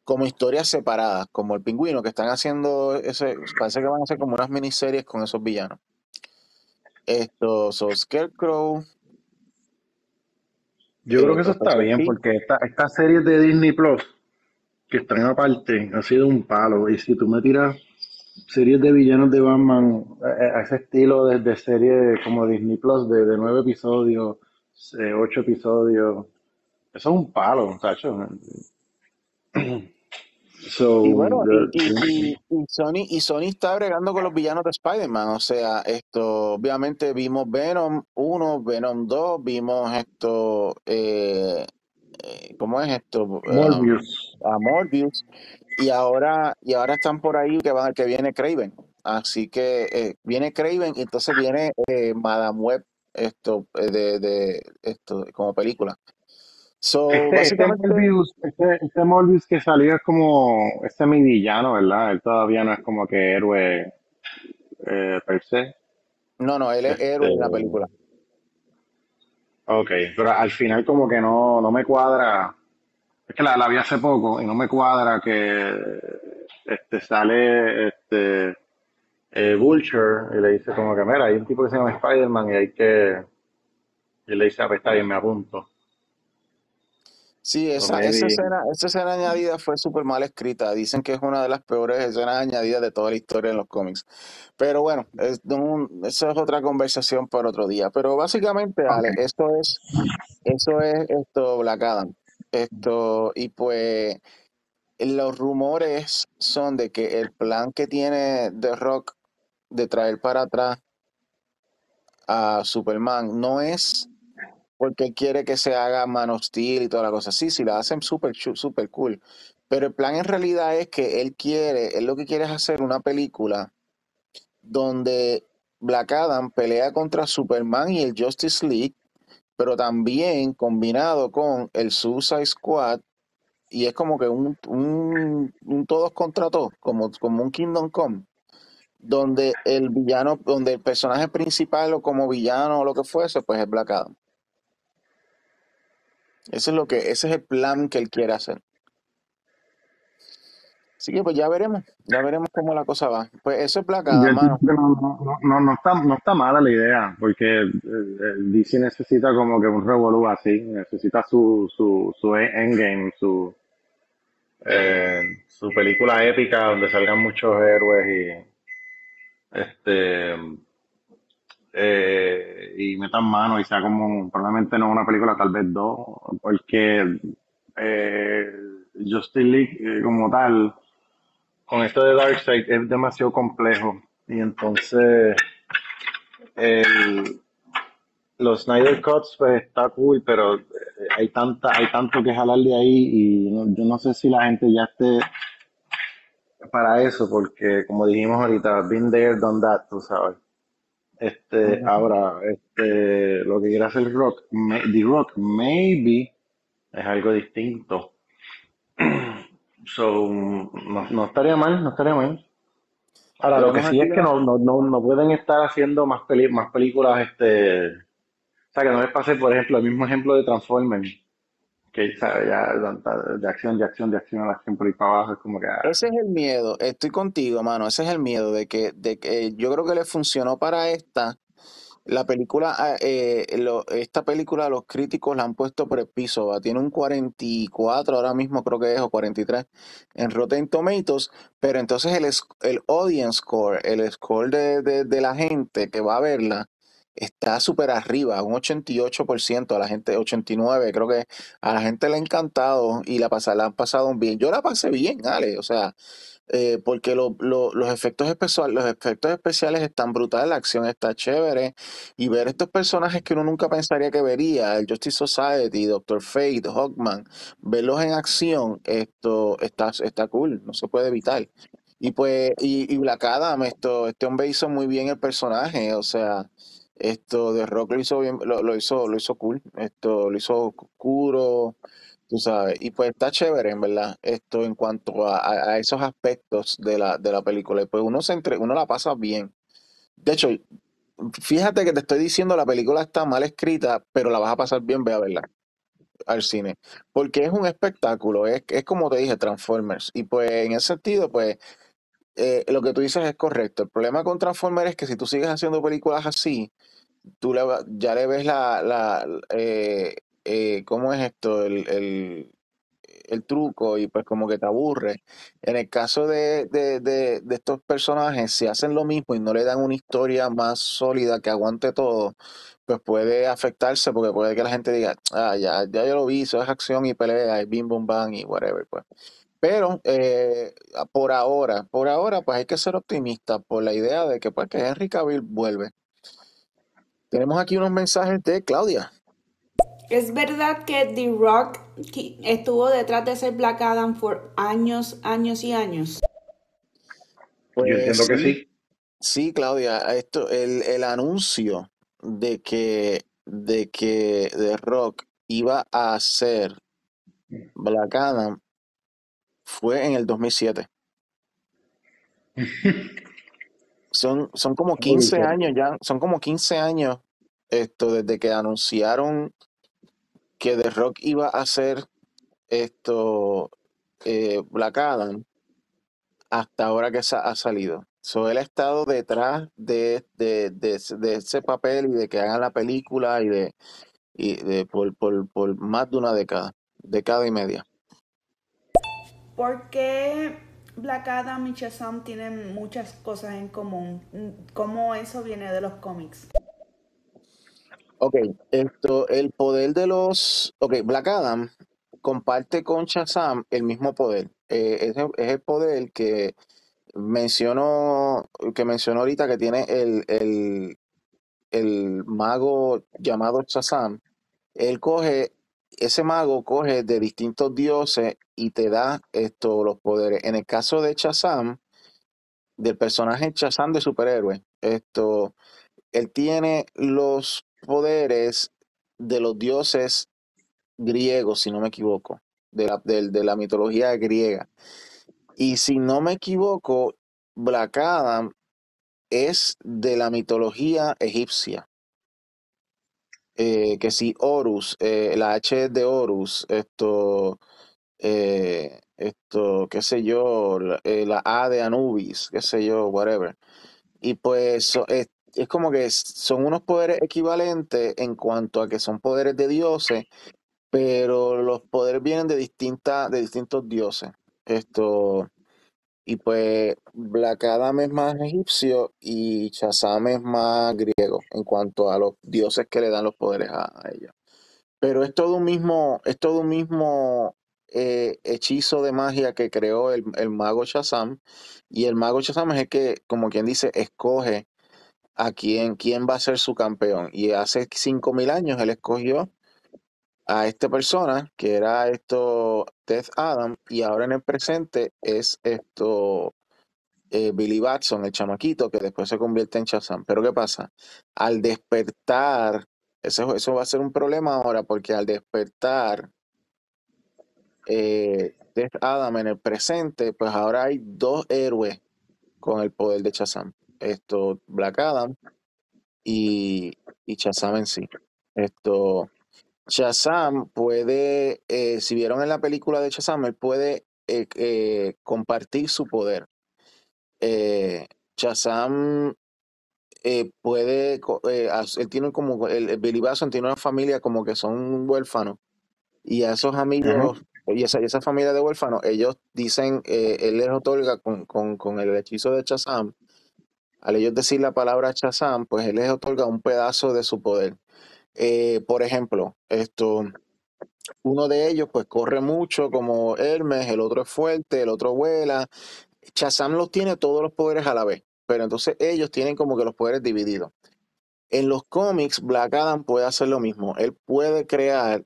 como historias separadas, como el pingüino, que están haciendo ese, parece que van a hacer como unas miniseries con esos villanos. Esto, so Scarecrow, Yo eh, creo que eso está Professor bien, porque esta, esta serie de Disney Plus, que están aparte, ha sido un palo. Y si tú me tiras series de villanos de Batman eh, a ese estilo de, de serie como Disney Plus, de, de nueve episodios, eh, ocho episodios, eso es un palo. *clears throat* So, Y bueno, y, the- y, y, y Sony, y Sony está bregando con los villanos de Spider-Man. O sea, esto, obviamente vimos Venom 1, Venom 2, vimos esto, eh, eh, ¿cómo es esto? Um, Morbius. a Morbius. Y ahora, y ahora están por ahí que va, que viene Craven. Así que eh, viene Craven y entonces viene eh, Madame Web esto, eh, de, de esto como película. So, Este, este Morbius, este, este Morbius que salió es como este mi villano, ¿verdad? Él todavía no es como que héroe eh, per se. no, no, él es héroe en la Este, película. ok, pero al final como que no, no me cuadra. Es que la, la vi hace poco y no me cuadra que este sale este eh, Vulture y le dice como que mira, hay un tipo que se llama Spider-Man y hay que y le dice, ah, pues está bien, me apunto. Sí, esa, esa escena, esa escena añadida fue súper mal escrita. Dicen que es una de las peores escenas añadidas de toda la historia en los cómics. Pero bueno, es un- eso es otra conversación para otro día. Pero básicamente, Ale, ok. esto es, eso es esto, Black Adam. Esto, y pues los rumores son de que el plan que tiene The Rock de traer para atrás a Superman no es porque quiere que se haga Man Steel y toda la cosa. Sí, sí, la hacen súper súper cool. Pero el plan en realidad es que él quiere, él lo que quiere es hacer una película donde Black Adam pelea contra Superman y el Justice League, pero también combinado con el Suicide Squad, y es como que un, un, todos contra todos, como, como un Kingdom Come, donde el villano, donde el personaje principal o como villano o lo que fuese, pues es Black Adam. Ese es lo que, ese es el plan que él quiere hacer. Así que pues ya veremos, ya veremos cómo la cosa va. Pues eso es entiendo mano. no, no, no, no no está, no está mala la idea, porque eh, eh, DC necesita como que un revolú así, necesita su, su, su e- endgame, su, eh, su película épica donde salgan muchos héroes y este eh, y metan mano y sea como probablemente no una película, tal vez dos, porque eh, Justice League como tal, con esto de Darkseid es demasiado complejo y entonces el, los Snyder Cuts pues está cool, pero eh, hay tanta, hay tanto que jalar de ahí y no- yo no sé si la gente ya esté para eso, porque como dijimos ahorita, been there, done that, tú sabes. Este, ahora, este, lo que quiere hacer Rock, may- The Rock, maybe es algo distinto. *clears throat* So, no, no estaría mal, no estaría mal. Ahora, lo que sí es que no, no, no, no pueden estar haciendo más, peli más películas, este, o sea, que no les pase, por ejemplo, el mismo ejemplo de Transformers, que ya de acción, de acción, de acción, de acción por ahí para abajo, es como que, ah, ese es el miedo, estoy contigo, mano, ese es el miedo de que, de que yo creo que le funcionó para esta, la película, ah, eh, esta película los críticos la han puesto por el piso, va, tiene un 44 ahora mismo creo que es, o 43 en Rotten Tomatoes, pero entonces el, el audience score, el score de, de, de la gente que va a verla, está súper arriba, un 88%, a la gente, 89%, creo que a la gente le ha encantado y la, pasa, la han pasado bien. Yo la pasé bien, Ale, o sea, eh, porque lo- los, efectos especiales, los efectos especiales están brutales, la acción está chévere, y ver estos personajes que uno nunca pensaría que vería, el Justice Society, Doctor Fate, Hawkman, verlos en acción, esto está, está cool, no se puede evitar. Y pues, y, y Black Adam, esto, este hombre hizo muy bien el personaje, o sea, esto de Rock lo hizo bien, lo, lo hizo, lo hizo cool, esto lo hizo oscuro, tú sabes, y pues está chévere, en verdad, esto en cuanto a, a- esos aspectos de la, de la película, y pues uno se entre, uno la pasa bien. De hecho, fíjate que te estoy diciendo, la película está mal escrita, pero la vas a pasar bien, ve a verla al cine, porque es un espectáculo, es, es como te dije, Transformers, y pues en ese sentido, pues eh, lo que tú dices es correcto. El problema con Transformers es que si tú sigues haciendo películas así, tú le ya le ves la, la eh, eh, ¿cómo es esto? El, el, el truco y pues como que te aburre. En el caso de, de, de, de estos personajes, si hacen lo mismo y no le dan una historia más sólida que aguante todo, pues puede afectarse porque puede que la gente diga, ah, ya, ya yo lo vi, eso es acción y pelea, y bim, bum, bang y whatever, pues. Pero eh, por ahora, por ahora, pues hay que ser optimista por la idea de que pues que Henry Cavill vuelve. Tenemos aquí unos mensajes de Claudia. Es verdad que The Rock estuvo detrás de ese Black Adam por años, años y años. Yo Pues entiendo que sí, sí. sí, Claudia, esto, el, el anuncio de que, de que The Rock iba a hacer Black Adam fue en el 2007. *laughs* Son, son como 15 años ya, son como 15 años esto desde que anunciaron que The Rock iba a hacer esto eh, Black Adam hasta ahora que sa- ha salido. So, él ha estado detrás de, de, de, ese de ese papel y de que hagan la película y de, y de por, por, por más de una década, década y media. ¿Por qué Black Adam y Shazam tienen muchas cosas en común? ¿Cómo eso viene de los cómics? Ok, esto, el poder de los. Ok, Black Adam comparte con Shazam el mismo poder. Eh, es, el- poder que mencionó, que mencionó ahorita que tiene el, el, el mago llamado Shazam. Él coge, ese mago coge de distintos dioses y te da esto, los poderes. En el caso de Shazam, del personaje Shazam de superhéroe, esto, él tiene los poderes de los dioses griegos, si no me equivoco, de la, de la mitología griega. Y si no me equivoco, Black Adam es de la mitología egipcia. Eh, que si Horus, eh, la H de Horus, esto, eh, esto, qué sé yo, la, A de Anubis, qué sé yo, whatever. Y pues es, es como que son unos poderes equivalentes en cuanto a que son poderes de dioses, pero los poderes vienen de de distintos dioses. Esto, y pues Black Adam es más egipcio y Shazam es más griego en cuanto a los dioses que le dan los poderes a, a ellos. Pero es todo un mismo, es todo un mismo eh, hechizo de magia que creó el, el mago Shazam. Y el mago Shazam es el que, como quien dice, escoge a quién, quién va a ser su campeón. Y hace 5.000 años él escogió a esta persona, que era esto Death Adam, y ahora en el presente es esto eh, Billy Batson, el chamaquito, que después se convierte en Shazam. Pero ¿qué pasa? Al despertar, eso, eso va a ser un problema ahora, porque al despertar eh, Death Adam en el presente, pues ahora hay dos héroes con el poder de Shazam. Esto, Black Adam y, y en sí. Esto, Shazam puede, eh, si vieron en la película de Shazam, él puede eh, eh, compartir su poder. Shazam puede, él tiene como, el, Billy Batson tiene una familia como que son huérfanos y a esos amigos y esa, y esa familia de huérfanos, ellos dicen, él les otorga con, con, con el hechizo de Shazam, al ellos decir la palabra Shazam, pues él les otorga un pedazo de su poder. Eh, por ejemplo, esto, uno de ellos pues corre mucho como Hermes, el otro es fuerte, el otro vuela. Shazam los tiene todos los poderes a la vez, pero entonces ellos tienen como que los poderes divididos. En los cómics, Black Adam puede hacer lo mismo. Él puede crear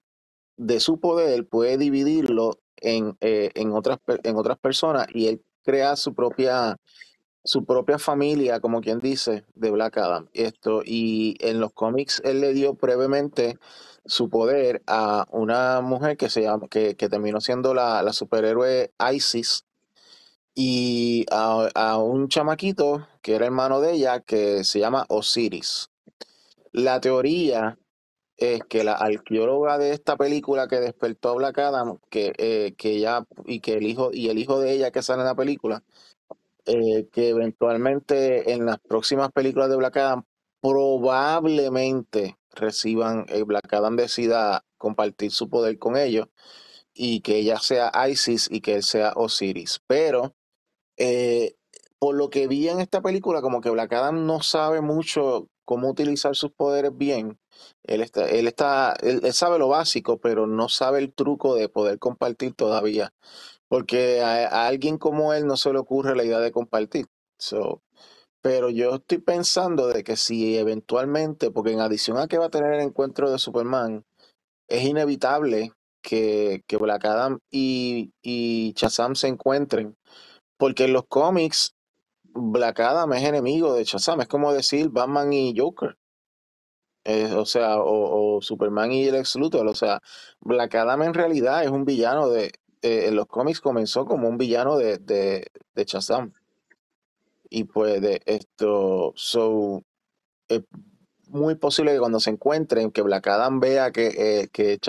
de su poder, puede dividirlo en, eh, en, otras, en otras personas y él crea su propia, su propia familia, como quien dice, de Black Adam. Esto, y en los cómics él le dio brevemente su poder a una mujer que se llama, que, que terminó siendo la, la superhéroe Isis, y a, a un chamaquito que era hermano de ella que se llama Osiris. La teoría es que la arqueóloga de esta película que despertó a Black Adam, que, eh, que ya, y que el hijo, y el hijo de ella que sale en la película, eh, que eventualmente en las próximas películas de Black Adam probablemente reciban, eh, Black Adam decida compartir su poder con ellos y que ella sea Isis y que él sea Osiris. Pero eh, por lo que vi en esta película, como que Black Adam no sabe mucho cómo utilizar sus poderes bien. Él está, él está, él, él sabe lo básico, pero no sabe el truco de poder compartir todavía. Porque a, alguien como él no se le ocurre la idea de compartir. Pero yo estoy pensando de que si eventualmente, porque en adición a que va a tener el encuentro de Superman, es inevitable que, que Black Adam y, y Shazam se encuentren. Porque en los cómics, Black Adam es enemigo de Shazam. Es como decir Batman y Joker. Eh, o sea, o, o Superman y el ex Luthor. O sea, Black Adam en realidad es un villano de. Eh, en los cómics comenzó como un villano de, de. Y pues de esto. So, es muy posible que cuando se encuentren, que Black Adam vea que, eh, que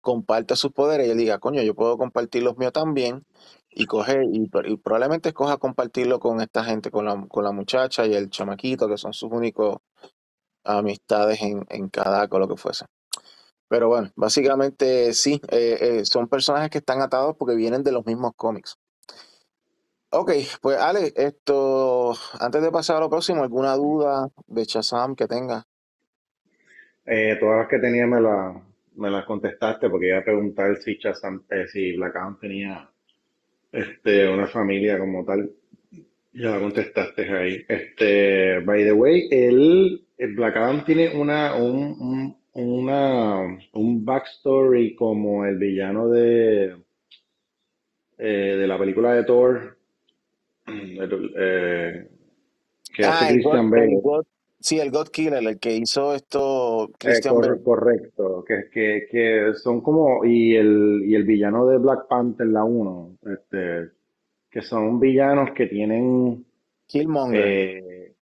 comparte sus poderes y él diga, coño, yo puedo compartir los míos también. Y coge, y, y probablemente escoja compartirlo con esta gente, con la, con la muchacha y el chamaquito, que son sus únicos amistades en, en cada o lo que fuese. Pero bueno, básicamente sí, eh, eh, son personajes que están atados porque vienen de los mismos cómics. Ok, pues Ale, esto, antes de pasar a lo próximo, ¿alguna duda de Shazam que tenga? Eh, todas las que tenía me, la, me las contestaste porque iba a preguntar si Shazam, eh, si Black Adam tenía este, una familia como tal. Ya la contestaste ahí. Este, by the way, él, el Black Adam tiene una, un, un, una, un backstory como el villano de, eh, de la película de Thor, el, eh, que hace Ah, God, Christian el Bale. God, sí, el God Killer, el que hizo esto Eh, Bale. correcto, que, que, que son como, y el, y el villano de Black Panther, la uno este, que son villanos que tienen Killmonger.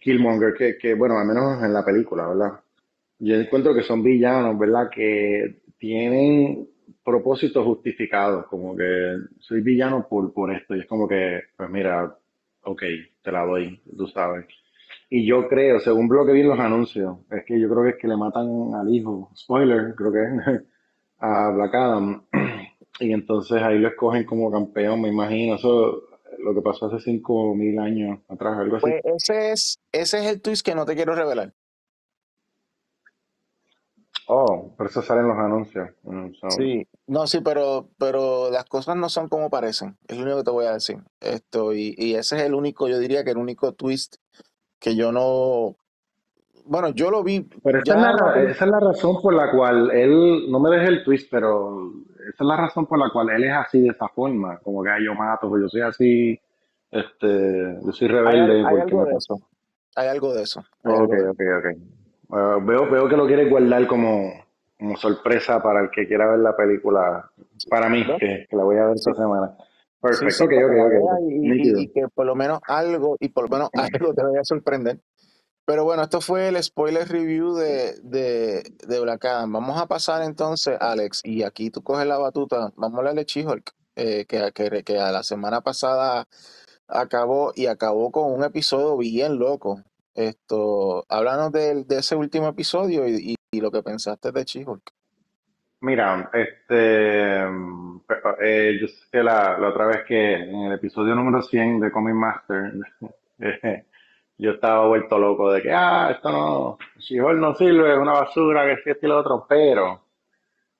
Killmonger, que, que, bueno, al menos en la película, ¿verdad? Yo encuentro que son villanos, ¿verdad? Que tienen propósitos justificados, como que soy villano por, por esto, y es como que, pues mira, ok, te la doy, tú sabes. Y yo creo, según lo que vi en los anuncios, es que yo creo que es que le matan al hijo, spoiler, creo que *laughs* a Black Adam, *clears throat* y entonces ahí lo escogen como campeón, me imagino, eso lo que pasó hace cinco mil años atrás, algo así. Pues ese es, ese es el twist que no te quiero revelar. Oh, por eso salen los anuncios. Mm, so, Sí, no, sí, pero, pero las cosas no son como parecen. Es lo único que te voy a decir. Esto, y, y ese es el único, yo diría que el único twist que yo no. Bueno, yo lo vi Pero esa es la, esa es la razón por la cual él, no me dejes el twist, pero esa es la razón por la cual él es así de esa forma, como que "Ay, yo mato, pues yo soy así, este, yo soy Hay, rebelde hay porque algo me de eso. Hay algo de eso. Hay Ok, algo de eso. ok, ok. Ah, veo, veo que lo quieres guardar como, como sorpresa para el que quiera ver la película, para mí, que, que la voy a ver Sí, esta semana. sí, Perfecto, sí, ok, para ok, que la ok, veas ok. y, y, Nítido. y que por lo menos algo, y por lo menos *laughs* algo te vaya a sorprender. Pero bueno, esto fue el spoiler review de, de, de Black Adam. Vamos a pasar entonces, Alex, y aquí tú coges la batuta. Vamos a hablar de She-Hulk, eh, que, que, que a la semana pasada acabó y acabó con un episodio bien loco. Esto, háblanos de, de ese último episodio y, y, lo que pensaste de She-Hulk. Mira, este, mm, eh, yo sé la, la otra vez que en el episodio número 100 de Comic Master, *laughs* eh, yo estaba vuelto loco de que, ah, esto no, She-Hulk no sirve, es una basura, que si esto y lo otro, pero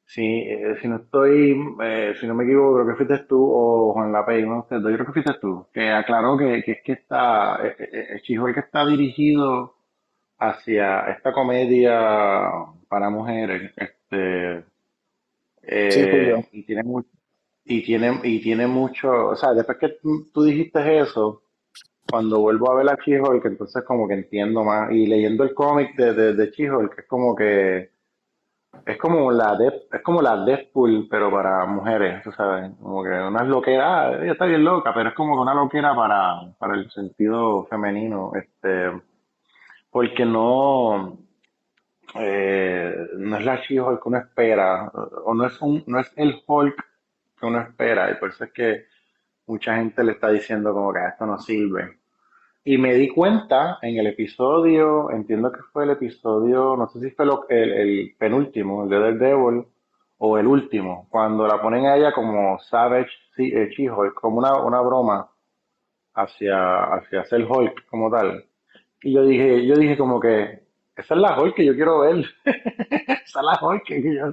si, eh, si no estoy, eh, si no me equivoco, creo que fuiste tú o Juan Lapey, uno de ustedes dos, yo creo que fuiste tú, que aclaró que, que es que está, eh, eh, eh, She-Hulk está dirigido hacia esta comedia para mujeres, este, Sí, eh, y tiene mucho, y tiene, y tiene mucho, o sea, después que tú, tú dijiste eso, cuando vuelvo a ver a She-Hulk, entonces como que entiendo más, y leyendo el cómic de, de, de She-Hulk, es como que, es como la Death- es como la Deadpool, pero para mujeres, tú sabes, como que una loquera, ah, ella está bien loca, pero es como una loquera para, para el sentido femenino, este, porque no, eh, no es la She-Hulk que uno espera, o no es un, no es el Hulk que uno espera, y por eso es que mucha gente le está diciendo como que "Ah, esto no sirve. Y me di cuenta en el episodio, entiendo que fue el episodio, no sé si fue lo- el, el penúltimo, el de Daredevil, o el último, cuando la ponen a ella como Savage eh, She-Hulk, como una, una broma hacia, hacia ser Hulk como tal. Y yo dije, yo dije como que, esa es la Hulk que yo quiero ver. *laughs* esa es la Hulk que yo,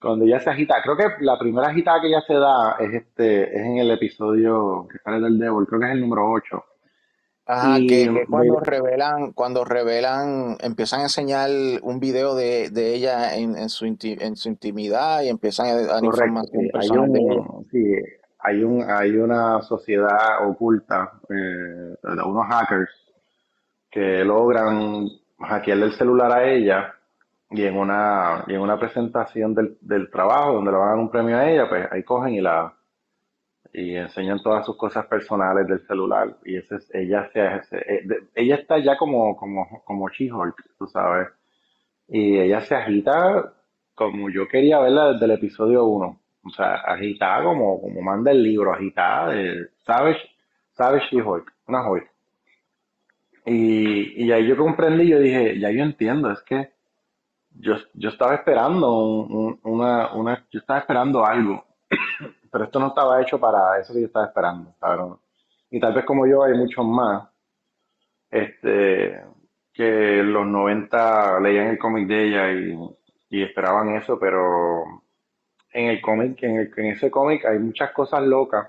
cuando ella se agita, creo que la primera agitada que ella se da es este, es en el episodio que sale del Devil, creo que es el número 8. Ajá, Y que, que cuando revelan, cuando revelan, empiezan a enseñar un video de, de ella en, en su inti- en su intimidad y empiezan a dar correcto, información hay personal de ella. un, sí, hay un, hay una sociedad oculta, eh, unos hackers que logran hackearle el celular a ella y en una, y en una presentación del, del trabajo donde le van a dar un premio a ella, pues ahí cogen y la, y enseñan todas sus cosas personales del celular y ese es, ella se, se- eh, ella está ya como como como She-Hulk, tú sabes, y ella se agita como yo quería verla desde el episodio uno o sea, agitada como como manda el libro, agitada de Savage Savage She-Hulk, una Hulk. Y, y ahí yo comprendí, yo dije, ya yo entiendo, es que yo, yo estaba esperando un- un- una, una, yo estaba esperando algo *coughs* pero esto no estaba hecho para eso que yo estaba esperando, cabrón. Y tal vez como yo hay muchos más, este, que los 90 leían el cómic de ella y, y esperaban eso, pero en el cómic, en, en ese cómic hay muchas cosas locas,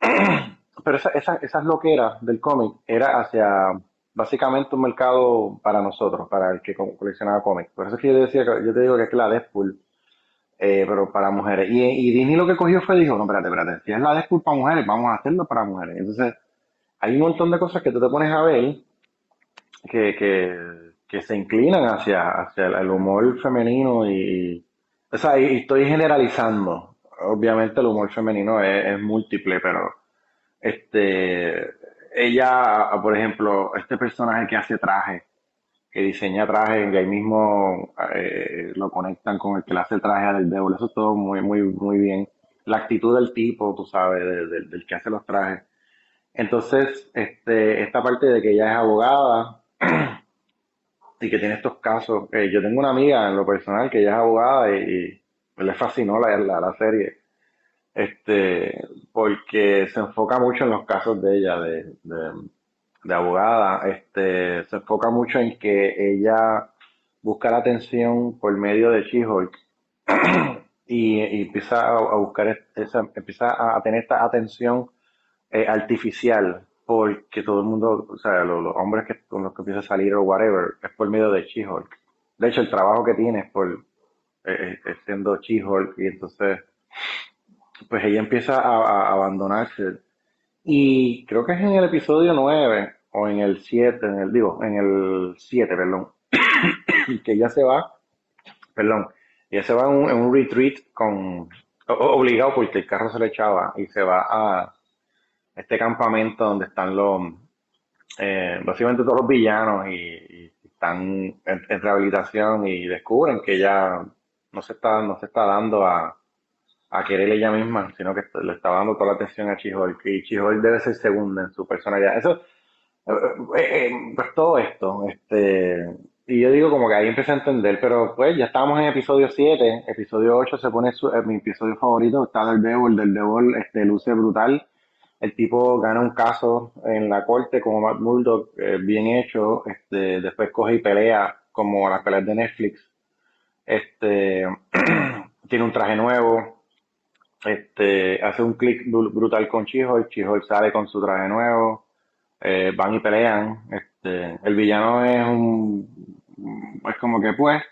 *clears throat* pero esa, esa- esas loqueras del cómic era hacia básicamente un mercado para nosotros, para el que co- coleccionaba cómics. Por eso es que yo decía, yo te digo que es que la Deadpool eh, pero para mujeres. Y, Disney lo que cogió fue, dijo, no, espérate, espérate, si es la Deadpool para mujeres, vamos a hacerlo para mujeres. Entonces, hay un montón de cosas que tú te pones a ver que, que, se inclinan hacia, hacia el humor femenino y, o sea, y estoy generalizando. Obviamente el humor femenino es, es múltiple, pero este, ella, por ejemplo, este personaje que hace traje, que diseña trajes, que ahí mismo eh, lo conectan con el que le hace el traje al Devil. Eso es todo muy, muy, muy bien. La actitud del tipo, tú sabes, de- de- del que hace los trajes. Entonces, este, esta parte de que ella es abogada *clears throat* y que tiene estos casos. eh, yo tengo una amiga en lo personal que ella es abogada y, y le fascinó la, la, la serie. Este, porque se enfoca mucho en los casos de ella, de, de abogada, este, se enfoca mucho en que ella busca la atención por medio de She-Hulk *clears throat* y, y empieza a, buscar es- esa, empieza a tener esta atención eh, artificial porque todo el mundo, o sea, lo- los, hombres que, con los que empieza a salir o whatever, es por medio de She-Hulk. De hecho, el trabajo que tiene es por eh, eh, siendo She-Hulk y entonces, pues ella empieza a, a abandonarse y creo que es en el episodio 9 o en el 7, en el, digo, en el 7, perdón, *coughs* que ella se va, perdón, ella se va en un, en un retreat con, obligado porque el carro se le echaba y se va a este campamento donde están los, eh, básicamente todos los villanos y, están en, rehabilitación y descubren que ella no se está, no se está dando a, a querer ella misma, sino que le está dando toda la atención a She-Hulk y She-Hulk debe ser segunda en su personalidad. Eso, pues todo esto, este, y yo digo como que ahí empecé a entender, pero pues ya estábamos en episodio 7, episodio 8 se pone su- eh, mi episodio favorito, está del Devil, del Devil, este, luce brutal, el tipo gana un caso en la corte como Matt Murdock, eh, bien hecho, este, después coge y pelea como las peleas de Netflix. Este, *clears throat* tiene un traje nuevo, este, hace un clic brutal con Chiho, Chiho sale con su traje nuevo, eh, van y pelean. Este, el villano es un, es como que pues,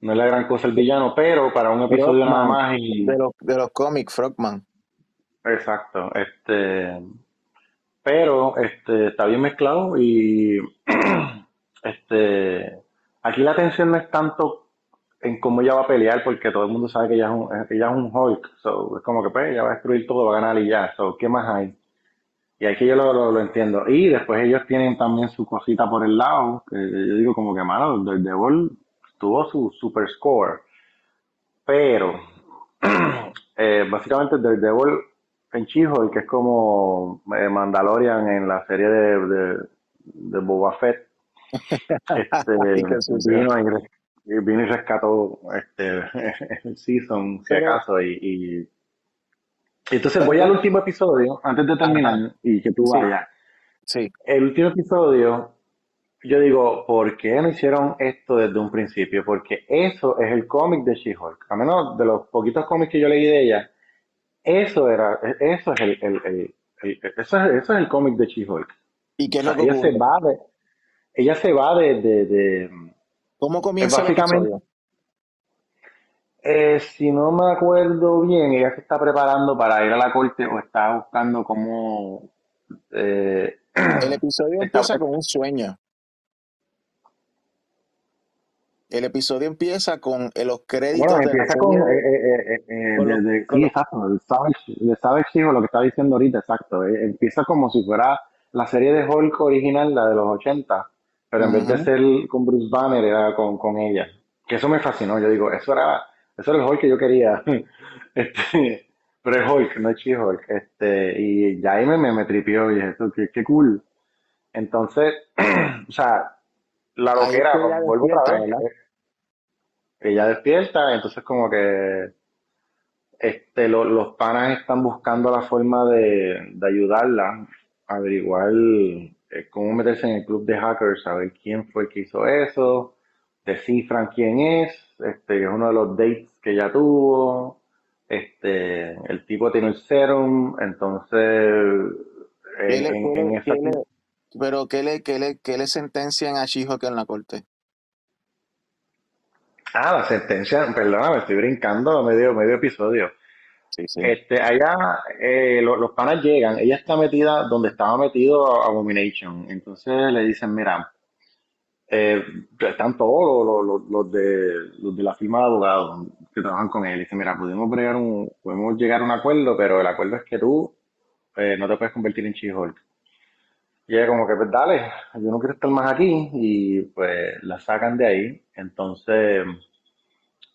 no es la gran cosa el villano, pero para un episodio nada más y... De los, de los cómics, Frogman. Exacto, este, pero este, está bien mezclado y *clears throat* este, aquí la atención no es tanto en cómo ella va a pelear, porque todo el mundo sabe que ella es un, ella es un Hulk, so, es como que pues ella va a destruir todo, va a ganar y ya, so, ¿qué más hay? Y aquí yo lo, lo, entiendo. Y después ellos tienen también su cosita por el lado, que yo digo como que, mano, el Devil tuvo su super score, pero *clears throat* eh, básicamente el Devil en Chijo, que es como eh, Mandalorian en la serie de, de, Boba Fett. *laughs* Este, vino, y, vino, y, rescató este, *laughs* el season, si acaso, y, y, entonces voy al último episodio, antes de terminar, y que tú vayas. Sí. El último episodio, yo digo, ¿por qué no hicieron esto desde un principio? Porque eso es el cómic de She-Hulk. A menos de los poquitos cómics que yo leí de ella, eso era, eso es el, el, el, eso, es, eso es el cómic de She-Hulk. ¿Y qué es lo ella se va de, ella se va de, de, de ¿Cómo comienza básicamente, el eh, si no me acuerdo bien, ella se está preparando para ir a la corte o está buscando cómo... Eh, el episodio *clears throat* empieza con un sueño. El episodio empieza con eh, los créditos bueno, empieza de con, eh, eh, eh, con, de, sí, exacto, el Savage, el lo que está diciendo ahorita, exacto. empieza como si fuera la serie de Hulk original, la de los 80, pero en vez de ser con Bruce Banner, era con, con ella. Que eso me fascinó, yo digo, eso era, eso era el Hulk que yo quería. *laughs* este, pero es Hulk, no es She-Hulk. Este, y ya ahí me, me, tripió y dije, qué, qué cool. Entonces, *clears throat* o sea, la loquera, vuelvo otra vez. Eh, ella despierta, entonces como que este, los panas están buscando la forma de, ayudarla a averiguar eh, cómo meterse en el club de hackers, saber quién fue que hizo eso, descifran quién es, este, es uno de los dates que ella tuvo, este, el tipo tiene el serum, entonces en, esa pero ¿qué le, qué le, qué le sentencian a She-Hulk en la corte? Ah, la sentencia, perdona, me estoy brincando medio, medio episodio. Sí, sí. Este, allá eh, los panas llegan, ella está metida donde estaba metido Abomination. Entonces le dicen, mira, eh, están todos los, los, de, los de la firma de abogados que trabajan con él. Dicen, mira, podemos, un, podemos llegar a un acuerdo, pero el acuerdo es que tú eh, no te puedes convertir en She-Hulk. Y ella como que, pues dale, yo no quiero estar más aquí y pues la sacan de ahí. Entonces,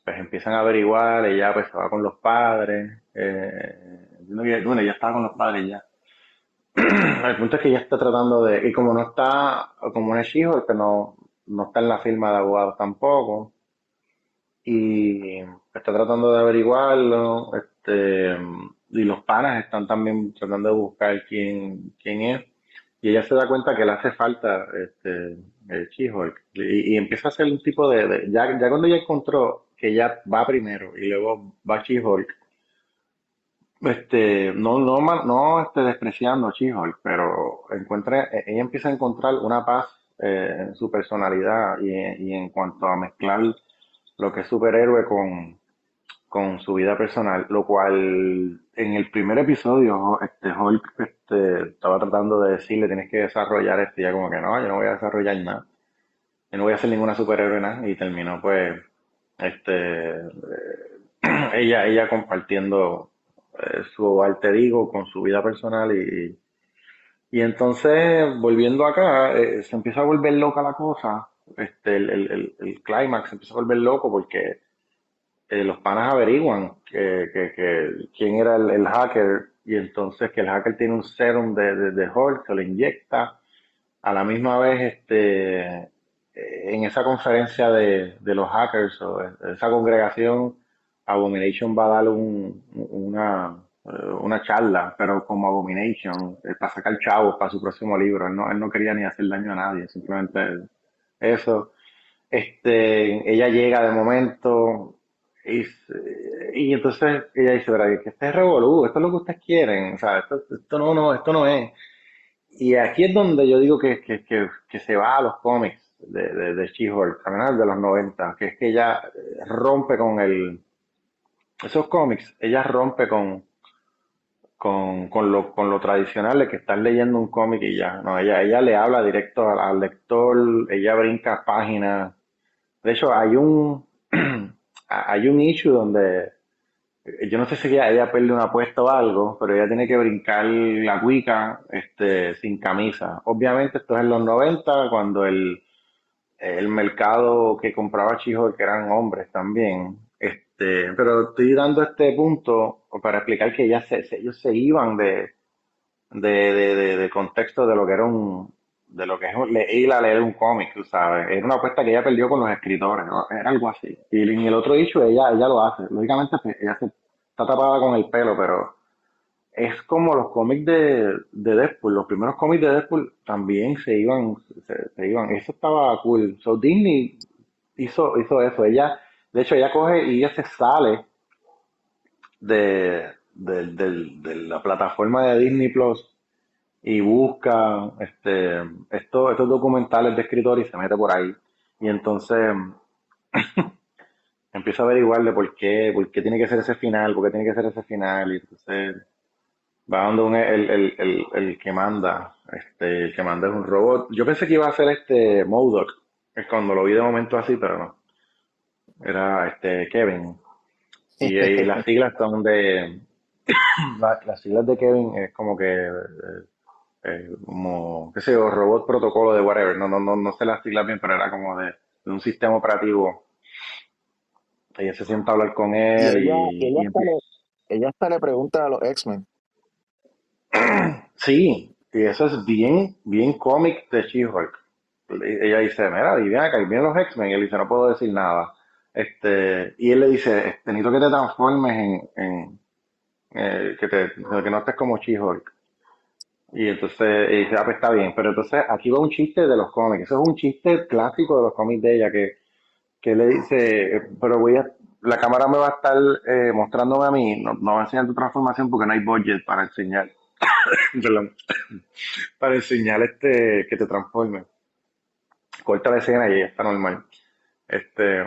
pues empiezan a averiguar, ella pues se va con los padres. Eh, bueno, ella estaba con los padres ya. *clears throat* El punto es que ella está tratando de, y como no está, como no es hijo, que no, no está en la firma de abogados tampoco, y está tratando de averiguarlo, este, y los panas están también tratando de buscar quién, quién es. Y ella se da cuenta que le hace falta este, el She-Hulk y, empieza a hacer un tipo de, ya, ya cuando ella encontró que ella va primero y luego va She-Hulk, este, no, no, no esté despreciando a She-Hulk, pero encuentra, ella empieza a encontrar una paz eh, en su personalidad y, y en cuanto a mezclar lo que es superhéroe con, con su vida personal, lo cual en el primer episodio este Hulk este, estaba tratando de decirle tienes que desarrollar esto ya como que no, yo no voy a desarrollar nada, yo no voy a hacer ninguna superhéroe nada y terminó pues este eh, *clears throat* ella ella compartiendo eh, su alter ego con su vida personal y y entonces volviendo acá eh, se empieza a volver loca la cosa este el, el, el, el se empieza a volver loco porque eh, los panas averiguan que, que, quién era el, hacker y entonces que el hacker tiene un serum de, de, de Hulk, se lo inyecta. A la misma vez, este, eh, en esa conferencia de, de los hackers o esa congregación, Abomination va a dar un, una, eh, una charla, pero como Abomination, eh, para sacar chavos para su próximo libro. Él no, él no quería ni hacer daño a nadie, simplemente eso. Este, ella llega de momento y, y entonces ella dice, ¿verdad? Que este es revolú, esto es lo que ustedes quieren, o sea, esto, esto no, no, esto no es. Y aquí es donde yo digo que, que, que, que se va a los cómics de, de, de She-Hulk, de los 90, que es que ella eh, rompe con el, esos cómics, ella rompe con, con, con lo, con lo tradicional de que estás leyendo un cómic y ya, no, ella, ella le habla directo al, lector, ella brinca páginas. De hecho, hay un, *clears throat* hay un issue donde, eh, yo no sé si ella, ella pierde una apuesta o algo, pero ella tiene que brincar la cuica, este, sin camisa. Obviamente esto es en los 90, cuando el, el mercado que compraba She-Hulk eran hombres también. Este, pero estoy dando este punto para explicar que ellas se, se- ellos se iban de, de, de, de, contexto de lo que era un, de lo que es ir a leer un cómic, tú sabes. Era una apuesta que ella perdió con los escritores, ¿no? Era algo así. Y en el otro issue ella, ella lo hace. Lógicamente pues, ella se, está tapada con el pelo, pero es como los cómics de, de Deadpool. Los primeros cómics de Deadpool también se iban, se, se iban. Eso estaba cool. So Disney hizo, hizo eso. Ella, de hecho, ella coge y ella se sale de, de, de- de la plataforma de Disney Plus y busca este, esto- estos documentales de escritores y se mete por ahí. Y entonces *laughs* empieza a averiguar de por qué, por qué tiene que ser ese final, por qué tiene que ser ese final. Y entonces va donde un- el, el, el, el que manda, este, el que manda es un robot. Yo pensé que iba a ser este MODOK, es cuando lo vi de momento así, pero no. Era este Kevin. Y, y *laughs* las siglas son de, *coughs* la- las siglas de Kevin es como que, eh, eh, como, qué sé yo, robot protocolo de whatever. No, no, no, no sé las siglas bien, pero era como de, de un sistema operativo. Ella se sienta a hablar con Y él ella, y ella y hasta le, ella hasta le pregunta a los X-Men. Sí, y eso es bien, bien cómic de She-Hulk. Ella dice, mira, y viene acá, y vienen los X-Men, y él dice, no puedo decir nada. Este, y él le dice, este, necesito que te transformes en, en eh, que te, que no estés como She-Hulk. Y entonces, y dice, ah, pues está bien, pero entonces aquí va un chiste de los cómics, eso es un chiste clásico de los cómics de ella, que, que le dice, pero voy a, la cámara me va a estar eh, mostrándome a mí, no, no va a enseñar tu transformación porque no hay budget para enseñar, *coughs* *coughs* para enseñar este, que te transforme. Corta la escena y ella está normal. Este,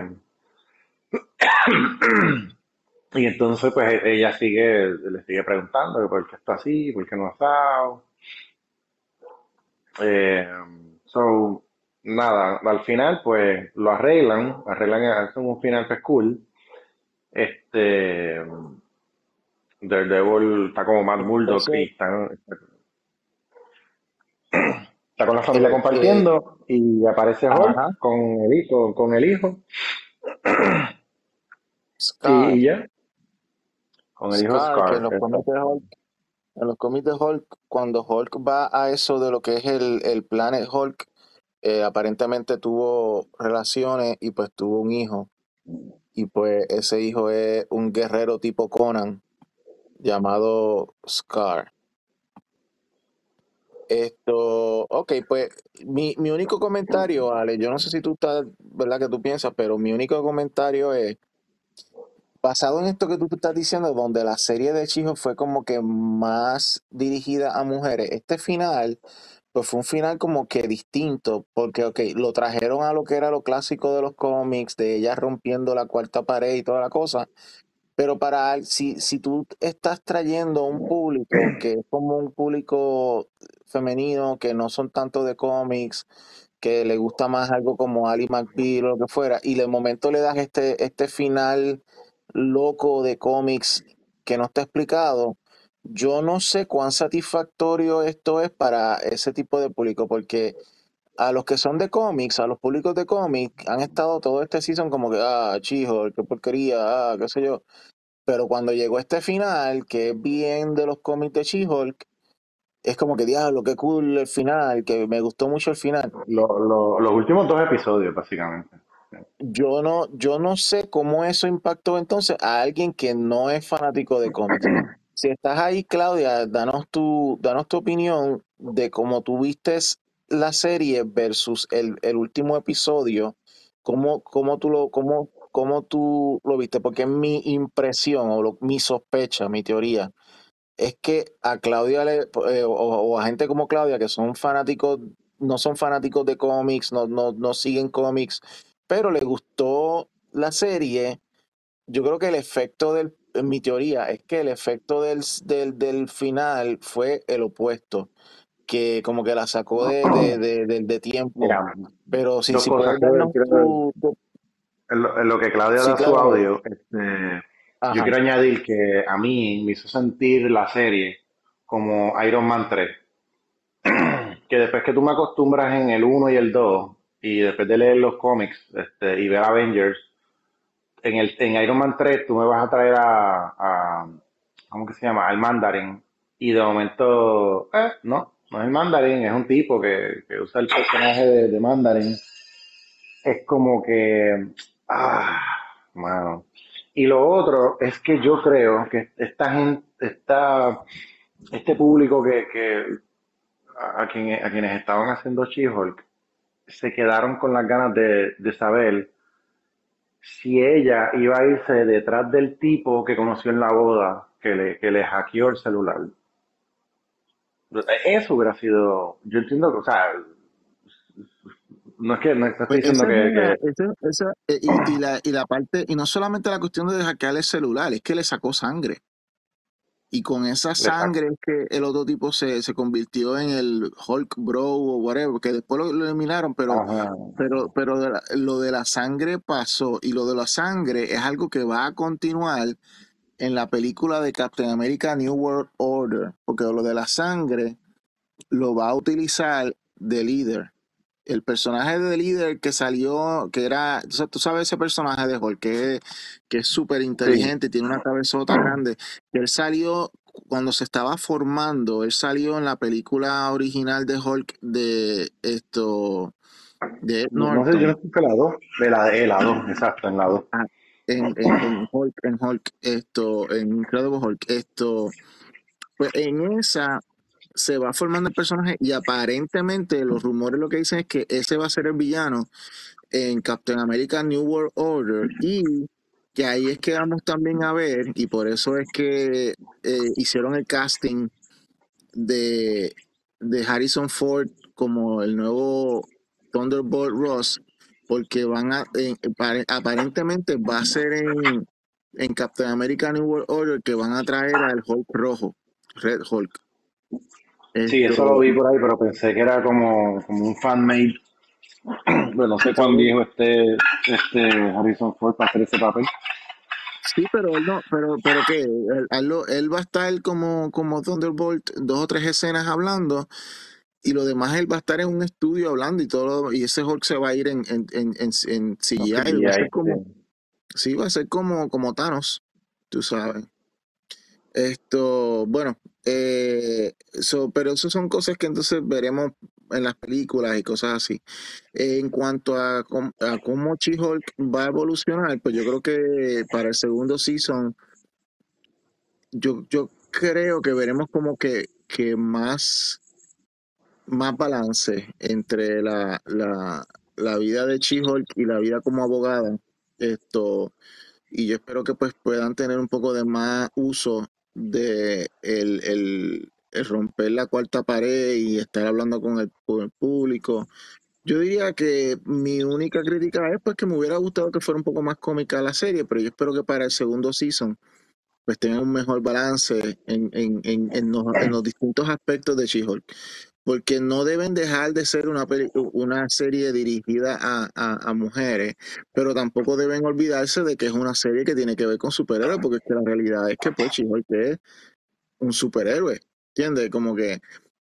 y entonces pues e- ella sigue, le sigue preguntando que por qué está así, por qué no asado. Eh, so, nada, al final pues lo arreglan, arreglan, hacen un final pues cool. Este, Daredevil está como Matt Murdock y Entonces, está, está con la familia eh, compartiendo y aparece Hulk con el hijo, con el hijo y, Scar, y ya, con el hijo Scar, que en los cómics de Hulk, en los cómics de Hulk, cuando Hulk va a eso de lo que es el, el Planet Hulk, eh, aparentemente tuvo relaciones y pues tuvo un hijo. Y pues ese hijo es un guerrero tipo Conan llamado Scar. Esto, ok, pues mi, mi único comentario, Ale, yo no sé si tú estás, ¿verdad? Que tú piensas, pero mi único comentario es, basado en esto que tú estás diciendo, donde la serie de Chijo fue como que más dirigida a mujeres, este final, pues fue un final como que distinto, porque, ok, lo trajeron a lo que era lo clásico de los cómics, de ella rompiendo la cuarta pared y toda la cosa, pero para si, si tú estás trayendo un público que es como un público femenino, que no son tanto de cómics, que le gusta más algo como Ali McBeal o lo que fuera, y de momento le das este, este final loco de cómics que no está explicado, yo no sé cuán satisfactorio esto es para ese tipo de público, porque a los que son de cómics, a los públicos de cómics, han estado todo este season como que, ah, chijo, qué porquería, ah, qué sé yo. Pero cuando llegó este final, que es bien de los cómics de She-Hulk, es como que, diablo, qué cool el final, que me gustó mucho el final. Lo- lo- los últimos dos episodios, básicamente. Yo no, yo no sé cómo eso impactó entonces a alguien que no es fanático de cómics. *clears throat* si estás ahí, Claudia, danos tu, danos tu opinión de cómo tú vistes la serie versus el, el último episodio. ¿Cómo, cómo, tú lo, cómo, cómo tú lo viste? Porque mi impresión o lo- mi sospecha, mi teoría, es que a Claudia le, eh, o, o a gente como Claudia que son fanáticos, no son fanáticos de cómics, no, no, no siguen cómics, pero le gustó la serie. Yo creo que el efecto del, en mi teoría, es que el efecto del, del, del final fue el opuesto, que como que la sacó de, de, *coughs* de, de- de tiempo. Mira, Pero si, si puedes quiero- darnos quiero- tu, tu- en lo, en lo que Claudia Sí, da su audio, este, Ajá. yo quiero añadir que a mí me hizo sentir la serie como Iron Man 3. *clears throat* que después que tú me acostumbras en el 1 y el 2, y después de leer los cómics este, y ver Avengers, en, el, en Iron Man 3 tú me vas a traer a, a ¿cómo que se llama? Al Mandarin. Y de momento, eh, no, no es el Mandarin, es un tipo que, que usa el personaje de, de Mandarin. Es como que, ah, mano. Y lo otro es que yo creo que esta gente, esta, este público que, que a, quien- a quienes estaban haciendo She-Hulk se quedaron con las ganas de, de saber si ella iba a irse detrás del tipo que conoció en la boda, que le, que le hackeó el celular. Eso hubiera sido, yo entiendo que, o sea, no es que no estoy Pues diciendo que, es la- que- esa- esa- eh, y, y la, y la parte, y no solamente la cuestión de hackear el celular, es que le sacó sangre. Y con esa sangre es que el otro tipo se, se convirtió en el Hulk Bro o whatever, que después lo, lo eliminaron, pero, Ajá. pero, pero de la- lo de la sangre pasó. Y lo de la sangre es algo que va a continuar en la película de Captain America New World Order, porque lo de la sangre lo va a utilizar The Leader. El personaje de The Leader que salió, que era, tú sa- tú sabes ese personaje de Hulk, que, es- que es súper inteligente, tiene una cabezota grande, que él salió cuando se estaba formando, él salió en la película original de Hulk de esto, de No, no sé, yo no estoy en la 2, de la de la 2, exacto, en la 2. Ah, en, en, en Hulk, en Hulk, esto, en Incredible Hulk, esto, pues en esa se va formando el personaje y aparentemente los rumores lo que dicen es que ese va a ser el villano en Captain America New World Order y que ahí es que vamos también a ver y por eso es que eh, hicieron el casting de, de Harrison Ford como el nuevo Thunderbolt Ross porque van a en- apare- aparentemente va a ser en, en Captain America New World Order que van a traer al Hulk rojo Red Hulk Sí, eso lo vi por ahí, pero pensé que era como, como un fan-made. *clears throat* Bueno, no sé cuán viejo esté este Harrison Ford para hacer ese papel. Sí, pero él no, pero, pero qué, él, él lo- él va a estar como, como Thunderbolt, dos o tres escenas hablando, y lo demás él va a estar en un estudio hablando y todo, y ese Hulk se va a ir en, en, en, en, en CGI, va a ser CGI, como, sí. sí, va a ser como, como Thanos, tú sabes. Esto, bueno, eh, pero eso son cosas que entonces veremos en las películas y cosas así. En cuanto a cómo She-Hulk va a evolucionar, pues yo creo que para el segundo season, yo, yo creo que veremos como que, que más, más balance entre la, la, la vida de She-Hulk y la vida como abogada. Esto, y yo espero que pues puedan tener un poco de más uso de el, el- romper la cuarta pared y estar hablando con el, con el público. Yo diría que mi única crítica es pues que me hubiera gustado que fuera un poco más cómica la serie, pero yo espero que para el segundo season pues tengan un mejor balance en, en, en, en los, en los distintos aspectos de She-Hulk. Porque no deben dejar de ser una, serie dirigida a, a, a mujeres, pero tampoco deben olvidarse de que es una serie que tiene que ver con superhéroes, porque es que la realidad es que pues She-Hulk es un superhéroe, ¿entiendes? Como que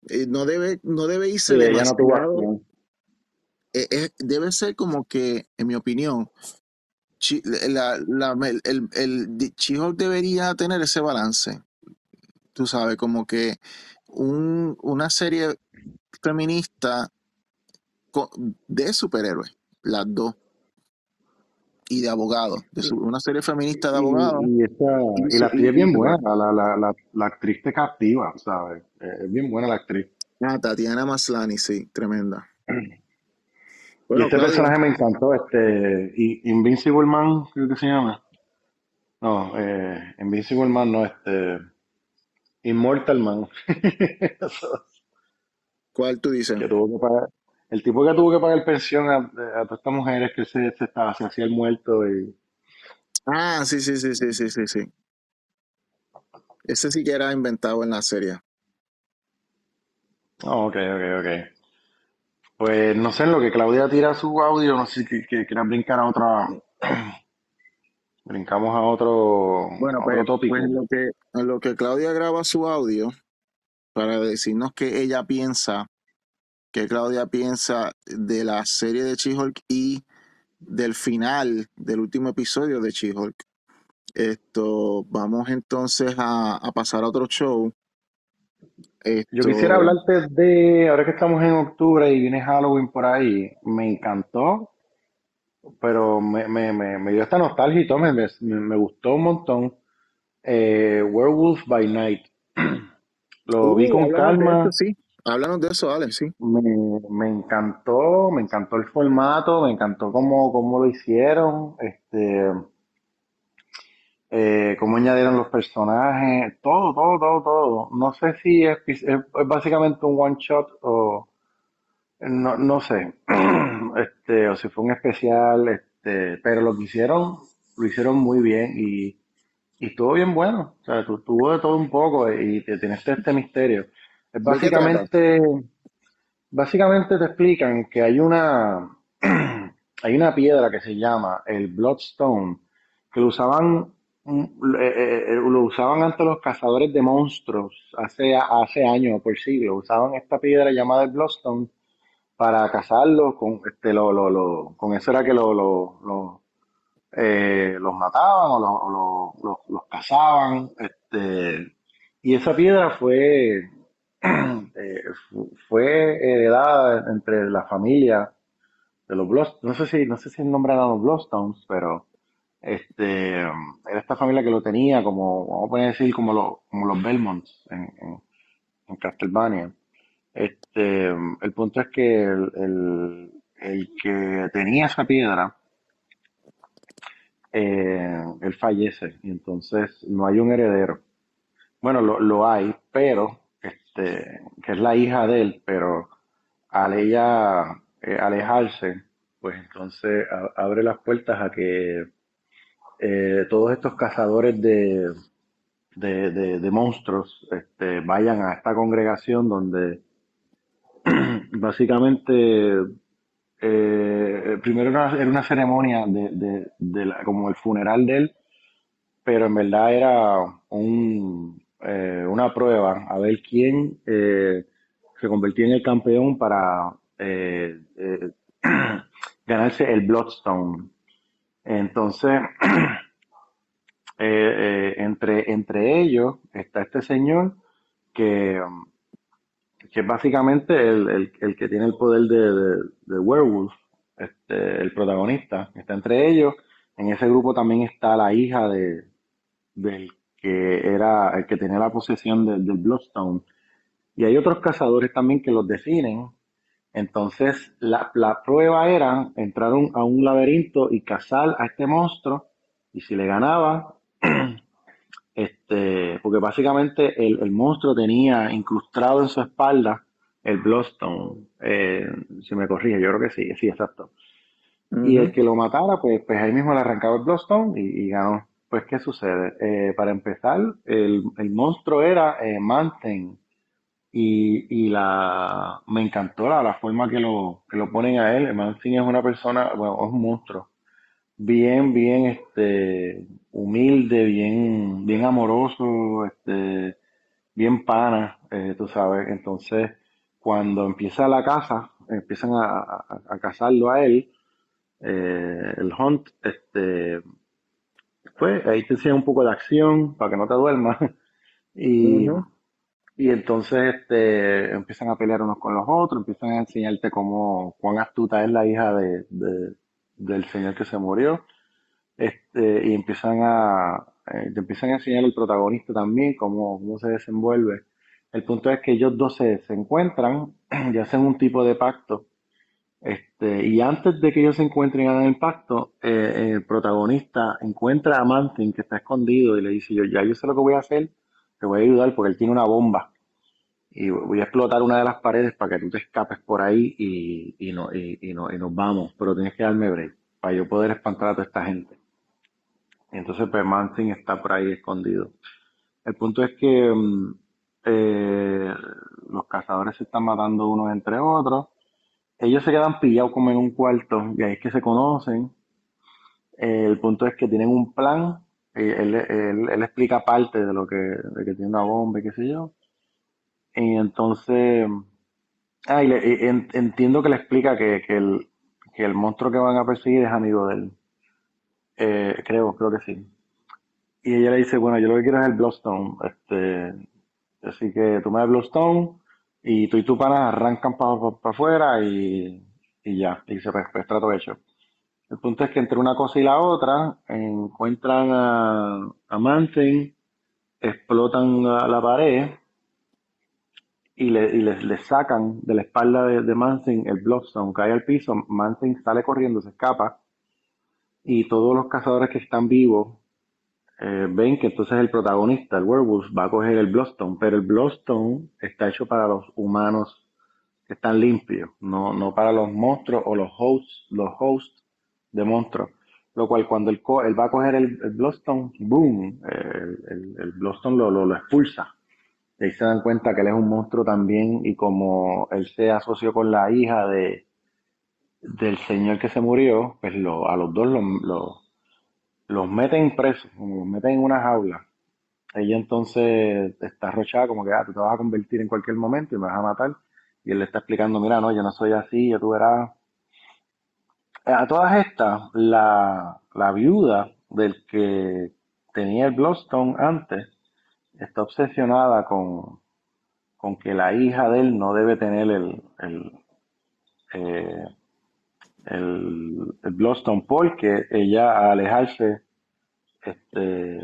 eh, no debe, no debe irse Sí, no eh, eh, debe ser como que, en mi opinión, Chi- la, la- el, el, el di- She-Hulk debería tener ese balance. Tú sabes, como que un, una serie feminista de superhéroes, las dos. y de abogados. De su- una serie feminista de abogados. y, Y y la actriz es bien buena, la, la, la, la actriz te captiva, ¿sabes? Es bien buena la actriz. Ah, Tatiana Maslany, sí, tremenda. *clears throat* Y este personaje me encantó, este, Invincible Man, creo que se llama. No, eh, Invincible Man, no, este, Immortal Man. *laughs* ¿cuál tú dices? que tuvo que pagar, el tipo que tuvo que pagar pensión a, a todas estas mujeres que se, se, estaba, se hacía el muerto y Ah, sí, sí, sí, sí, sí, sí, sí. Ese sí que era inventado en la serie. Oh, ok, ok, ok. Pues no sé, en lo que Claudia tira su audio, no sé si que, brincar a otra. Brincamos a otro, Bueno, a pues, otro tópico. pues en lo que, en lo que Claudia graba su audio para decirnos que ella piensa, que Claudia piensa de la serie de She-Hulk y del final del último episodio de She-Hulk. Esto, vamos entonces a, a pasar a otro show. Yo quisiera hablarte de, ahora que estamos en octubre y viene Halloween por ahí, me encantó, pero me, me, me, me dio esta nostalgia y todo, me, me, me gustó un montón. Eh, Werewolf by Night. *clears throat* Lo vi Uh, con háblanos de calma. eso, sí. Háblanos de eso, Alex, sí. Me, me encantó, me encantó el formato, me encantó cómo, cómo lo hicieron, este, eh, cómo añadieron los personajes, todo, todo, todo, todo. No sé si es, es- es básicamente un one shot o no, no sé, *clears throat* este, o si fue un especial, este, pero lo que hicieron, lo hicieron muy bien y, y estuvo bien bueno. O sea, tu- tuvo de todo un poco y te tienes este misterio. Es ¿De qué trata? básicamente, básicamente te explican que hay una, *clears throat* hay una piedra que se llama el Bloodstone, que lo usaban, mm, eh, eh, eh, lo usaban antes los cazadores de monstruos, hace, hace años, por siglos, usaban esta piedra llamada el Bloodstone para cazarlos, con, este, lo, lo, con eso era que lo, eh, los mataban o, lo- o lo- los, los cazaban, este, y esa piedra fue, *clears throat* eh, fu- fue heredada entre la familia de los Blood, no sé si, no sé si nombran a los Bloodstones, pero este, era esta familia que lo tenía como, vamos a poner decir, como, los como los Belmonts en, en Castlevania. Este, el punto es que el, el- que tenía esa piedra, eh, él fallece y entonces no hay un heredero. Bueno, lo, lo hay, pero, este, que es la hija de él, pero al ella eh, alejarse, pues entonces abre las puertas a que eh, todos estos cazadores de, de, de- de monstruos este, vayan a esta congregación donde básicamente eh, primero era una, ceremonia de, como el funeral de él, pero en verdad era un, eh, una prueba a ver quién eh, se convertía en el campeón para *clears throat* ganarse el Bloodstone. Entonces, *clears throat* entre, entre ellos está este señor que, que es básicamente el, el- que tiene el poder de, de, Werewolf, este, el protagonista, está entre ellos. En ese grupo también está la hija de, del que era el que tenía la posesión de- del Bloodstone. Y hay otros cazadores también que los definen. Entonces, la, la prueba era entrar a un laberinto y cazar a este monstruo. Y si le ganaba, *clears throat* este, porque básicamente el, el monstruo tenía incrustado en su espalda el Bloodstone. Eh, si me corrige, yo creo que sí, sí, exacto. Y el que lo matara, pues, pues ahí mismo le arrancaba el Bloodstone y, y ganó. Pues, ¿qué sucede? Eh, para empezar, el, el monstruo era eh, Manten y, y la, me encantó la, la forma que lo, que lo ponen a él. Manten es una persona, bueno, es un monstruo, bien, bien, este, humilde, bien, bien amoroso, este, bien pana, eh, tú sabes. Entonces, cuando empieza la caza, empiezan a, a, a cazarlo a él, eh, el hunt, este, pues ahí te enseña un poco de acción para que no te duermas. *laughs* Y, y entonces este, empiezan a pelear unos con los otros, empiezan a enseñarte cómo, cuán astuta es la hija de, de- del señor que se murió. este, y empiezan a, eh, empiezan a enseñar el protagonista también, cómo, cómo se desenvuelve. El punto es que ellos dos se, se encuentran *clears throat* y hacen un tipo de pacto. Este, y antes de que ellos se encuentren hagan el pacto, eh, el protagonista encuentra a Mantin que está escondido y le dice, yo ya yo sé lo que voy a hacer, te voy a ayudar porque él tiene una bomba y voy a explotar una de las paredes para que tú te escapes por ahí y, y, no, y, y no, nos vamos, pero tienes que darme break para yo poder espantar a toda esta gente. Y entonces pues Manson está por ahí escondido. El punto es que mm, eh, los cazadores se están matando unos entre otros. Ellos se quedan pillados como en un cuarto y ahí es que se conocen. Eh, el punto es que tienen un plan. Eh, él, él- él explica parte de lo que, de que tiene una bomba y qué sé yo. Y entonces, ah, y en- entiendo que le explica que, que el, que el monstruo que van a perseguir es amigo de él. Eh, creo, creo que sí. Y ella le dice, bueno, yo lo que quiero es el Bloodstone. Este, así que tú me das Bloodstone y tú y tu pana arrancan para afuera y, y ya. Y se pues, trato hecho. El punto es que entre una cosa y la otra encuentran a, a Manson, explotan la pared y, le, y les, le sacan de la espalda de, de Manson el Bloodstone, cae al piso, Manson sale corriendo, se escapa y todos los cazadores que están vivos eh, ven que entonces el protagonista, el werewolf, va a coger el Bloodstone, pero el Bloodstone está hecho para los humanos que están limpios, no, no para los monstruos o los hosts, los hosts de monstruos. Lo cual cuando él, co- él va a coger el, el boom, el, el, el lo, lo expulsa. Y ahí se dan cuenta que él es un monstruo también y como él se asoció con la hija de, del señor que se murió, pues lo, a los dos los, los, meten presos, los meten en una jaula. Ella entonces está arrochada como que ah, tú te vas a convertir en cualquier momento y me vas a matar. Y él le está explicando, mira, no, yo no soy así, ya tú verás. A todas estas, la, la viuda del que tenía el Bloodstone antes está obsesionada con, con que la hija de él no debe tener el, el, eh, el, el Bloodstone porque ella al alejarse este,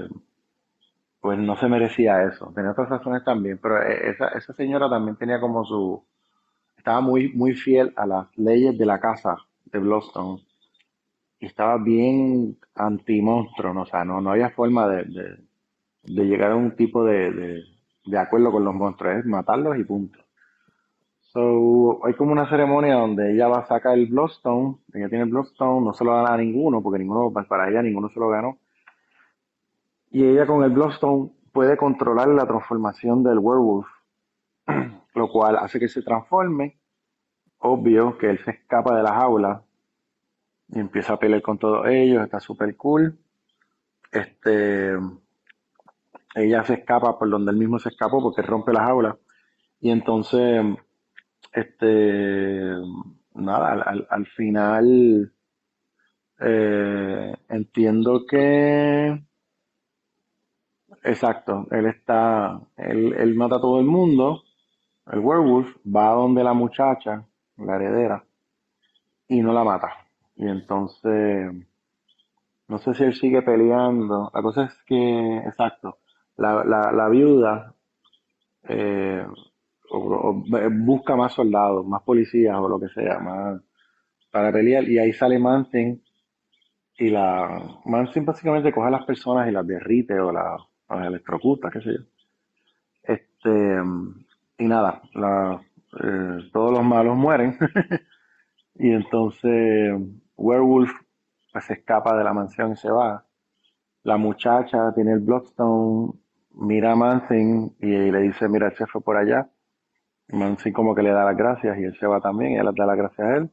pues no se merecía eso. Tenía otras razones también, pero e- esa, esa señora también tenía como su, estaba muy, muy fiel a las leyes de la casa de Bloodstone y estaba bien anti-monstruo, ¿no? O sea, no, no había forma de, de, de llegar a un tipo de, de, acuerdo con los monstruos, es matarlos y punto. So, hay como una ceremonia donde ella va a sacar el Bloodstone, ella tiene el Bloodstone, no se lo gana a ninguno, porque ninguno, para ella ninguno se lo ganó. Y ella con el Bloodstone puede controlar la transformación del werewolf, *clears throat* lo cual hace que se transforme. Obvio que él se escapa de la jaula y empieza a pelear con todos ellos, está súper cool. Este, ella se escapa por donde él mismo se escapó porque rompe la jaula. Y entonces, este, nada, al, al- al final eh, entiendo que, exacto, él está, él, él mata a todo el mundo, el werewolf va a donde la muchacha, la heredera, y no la mata. Y entonces, no sé si él sigue peleando. La cosa es que, exacto, la, la, la viuda eh, busca más soldados, más policías o lo que sea, más para pelear. Y ahí sale Manson y la Manson básicamente coge a las personas y las derrite o las, electrocuta, qué sé yo. Este, y nada, eh, todos los malos mueren. *laughs* y entonces Werewolf pues, se escapa de la mansión y se va. La muchacha tiene el Bloodstone, mira a Manson y le dice, mira, el chef fue por allá. Y Manson como que le da las gracias y él se va también y ella le da las gracias a él.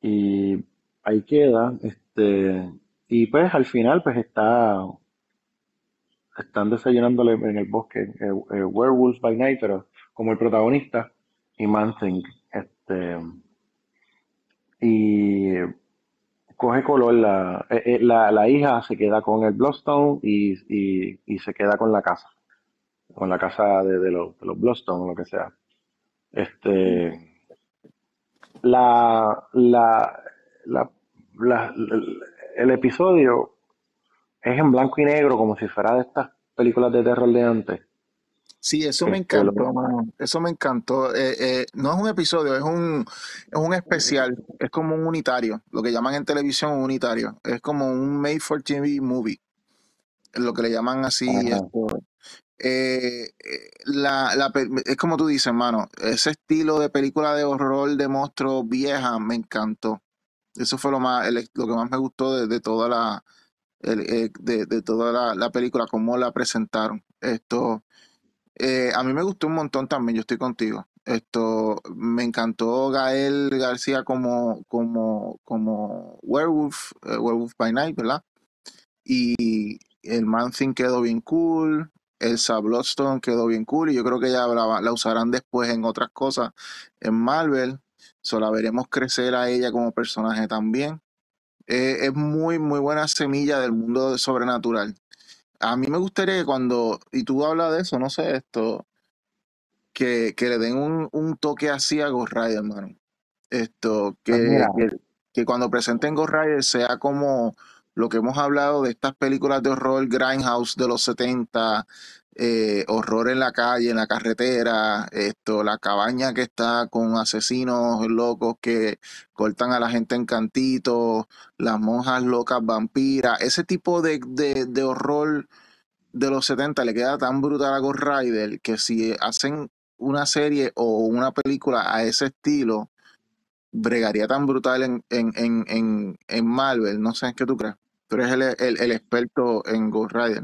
Y ahí queda. Este, y pues al final pues está, están desayunándole en el bosque eh, eh, Werewolf by Night, pero como el protagonista y Manson. Este, y coge color la, eh, eh, la, la hija se queda con el Bloodstone y, y, y se queda con la casa, con la casa de, los, de los lo que sea. Este, la, la- la- el episodio es en blanco y negro, como si fuera de estas películas de terror de antes. Sí, eso me Este, encantó, mano. Eso me encantó. Eh, eh, no es un episodio, es un, es un especial. Es como un unitario, lo que llaman en televisión un unitario. Es como un made for TV movie, lo que le llaman así. Esto. Eh, la, la es como tú dices, mano, ese estilo de película de horror de monstruos vieja me encantó. Eso fue lo más, el- lo que más me gustó de, de toda la, el- de, de toda la, la película, cómo la presentaron. Esto, eh, a mí me gustó un montón también, yo estoy contigo. Esto, me encantó Gael García como, como, como Werewolf, eh, Werewolf by Night, ¿verdad? Y el Man quedó bien cool, Elsa Bloodstone quedó bien cool, y yo creo que ya la, la usarán después en otras cosas en Marvel. So, la veremos crecer a ella como personaje también. Eh, es muy, muy buena semilla del mundo sobrenatural. A mí me gustaría que cuando, y tú hablas de eso, no sé esto, que, que le den un, un toque así a Ghost Rider, hermano. Esto, Pues que, que, que cuando presenten Ghost Rider sea como lo que hemos hablado de estas películas de horror Grindhouse de los 70, eh, horror en la calle, en la carretera, esto, la cabaña que está con asesinos locos que cortan a la gente en cantitos, las monjas locas vampiras, ese tipo de, de, de horror de los 70 le queda tan brutal a Ghost Rider que si hacen una serie o una película a ese estilo, bregaría tan brutal en, en, en, en, en Marvel. No sé qué tú crees. Tú eres el, el, el experto en Ghost Rider.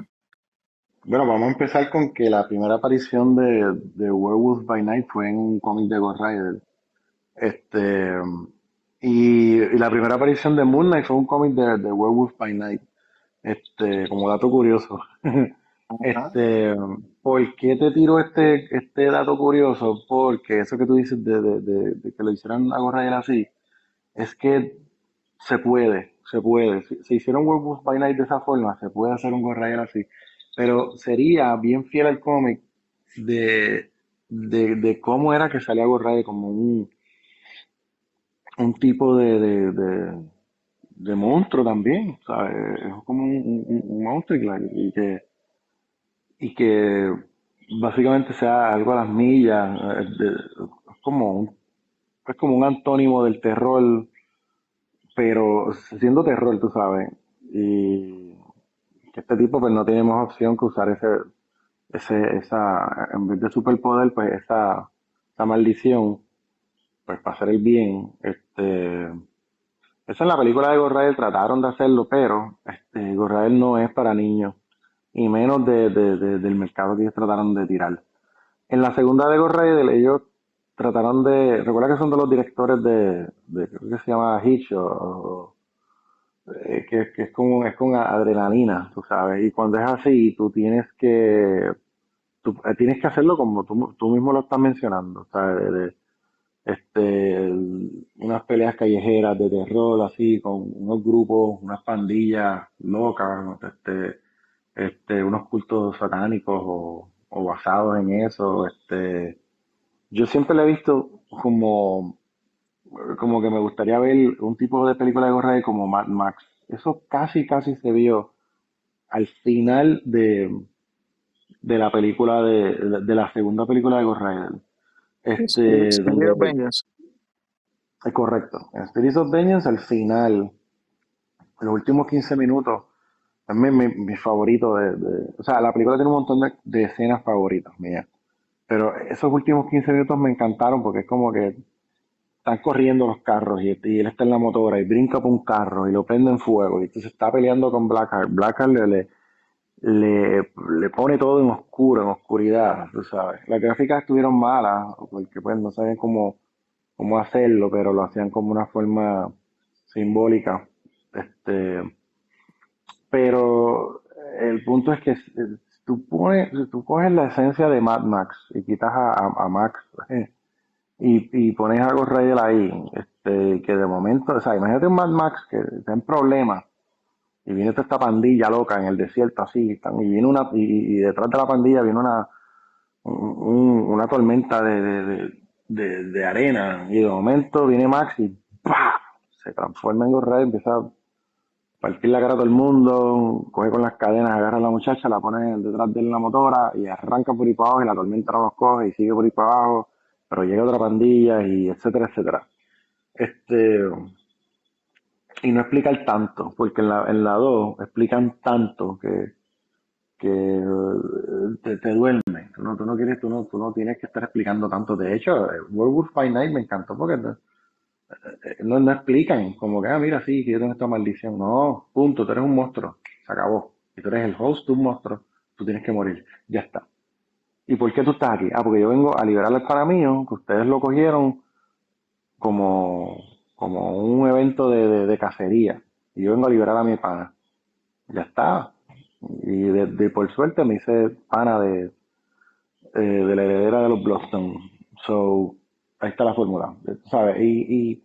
bueno, vamos a empezar con que la primera aparición de, de Werewolf by Night fue en un cómic de Ghost Rider. Este, y, y la primera aparición de Moon Knight fue un cómic de, de Werewolf by Night. Este, como dato curioso. *laughs* Este, ¿por qué te tiro este, este dato curioso? Porque eso que tú dices de, de, de- de que lo hicieran a Ghost Rider así, es que se puede, se puede. Si, si hicieron Werewolf by Night de esa forma, se puede hacer un Ghost Rider así. Pero sería bien fiel al cómic de, de, de cómo era que salía Ghost Rider como un, un tipo de, de, de, monstruo también, ¿sabes? Es como un, un, un monstruo y que, y que, básicamente sea algo a las millas, eh, es como es como un antónimo del terror, pero siendo terror, tú sabes, y que este tipo pues no tiene más opción que usar ese, ese, esa, en vez de superpoder, pues esa, esa maldición, pues para hacer el bien, este, eso en la película de Rider trataron de hacerlo, pero este, Rider no es para niños, y menos de, de- de- del mercado que ellos trataron de tirar. En la segunda de Rider, ellos trataron de, recuerda que son de los directores de, de creo que se llama Hitch, o, o- eh, que, es como es con adrenalina, tú sabes, y cuando es así, tú tienes que, tú eh, tienes que hacerlo como tú, tú mismo lo estás mencionando, ¿sabes? De- este, unas peleas callejeras de terror, así, con unos grupos, unas pandillas locas, este, este, unos cultos satánicos o, o basados en eso, este, yo siempre le he visto como, como que me gustaría ver un tipo de película de Ghost Rider como Mad Max. Eso casi, casi se vio al final de, de la película de, de, de la segunda película de Ghost Rider. Este, Spirit donde, of Vengeance. es correcto. En Spirit of Vengeance, al final, los últimos 15 minutos, es mi, mi, mi favorito de, de- O sea, la película tiene un montón de, de escenas favoritas mías. Pero esos últimos 15 minutos me encantaron porque es como que están corriendo los carros y, él está en la motora y brinca por un carro y lo prende en fuego y entonces está peleando con Blackheart. Blackheart le, le, le, pone todo en oscuro, en oscuridad, tú sabes. Las gráficas estuvieron malas porque pues no sabían cómo, cómo hacerlo, pero lo hacían como una forma simbólica. Este, pero el punto es que tú pones, tú coges la esencia de Mad Max y quitas a, a- Max eh, y, y pones a Ghost ahí, este, que de momento, o sea, imagínate un Mad Max que está en problemas y viene toda esta pandilla loca en el desierto así, y viene una, y, detrás de la pandilla viene una, un- un- una tormenta de, de- de arena y de momento viene Max y ¡pah! se transforma en Ghost Rider, empieza a a todo el mundo, coge con las cadenas, agarra a la muchacha, la pone detrás de la motora y arranca por ahí para abajo y la tormenta no los coge y sigue por ahí para abajo, pero llega otra pandilla y etcétera, etcétera. Este, y no explican tanto, porque en la, en la 2 explican tanto que, que eh, te, te duerme. Tú no, tú no quieres, tú no, tú no tienes que estar explicando tanto. De hecho, eh, Werewolf by Night me encantó porque no, eh, no, explican como que, ah, mira, sí, que yo tengo esta maldición. No, punto, tú eres un monstruo, se acabó. Y tú eres el host de un monstruo, tú tienes que morir, ya está. ¿Y por qué tú estás aquí? Ah, porque yo vengo a liberar al pana mío, que ustedes lo cogieron como, como un evento de, de, cacería. Y yo vengo a liberar a mi pana. Ya está. Y de, de- por suerte me hice pana de, eh, de la heredera de los Bloodstone. So, ahí está la fórmula, ¿sabes? Y,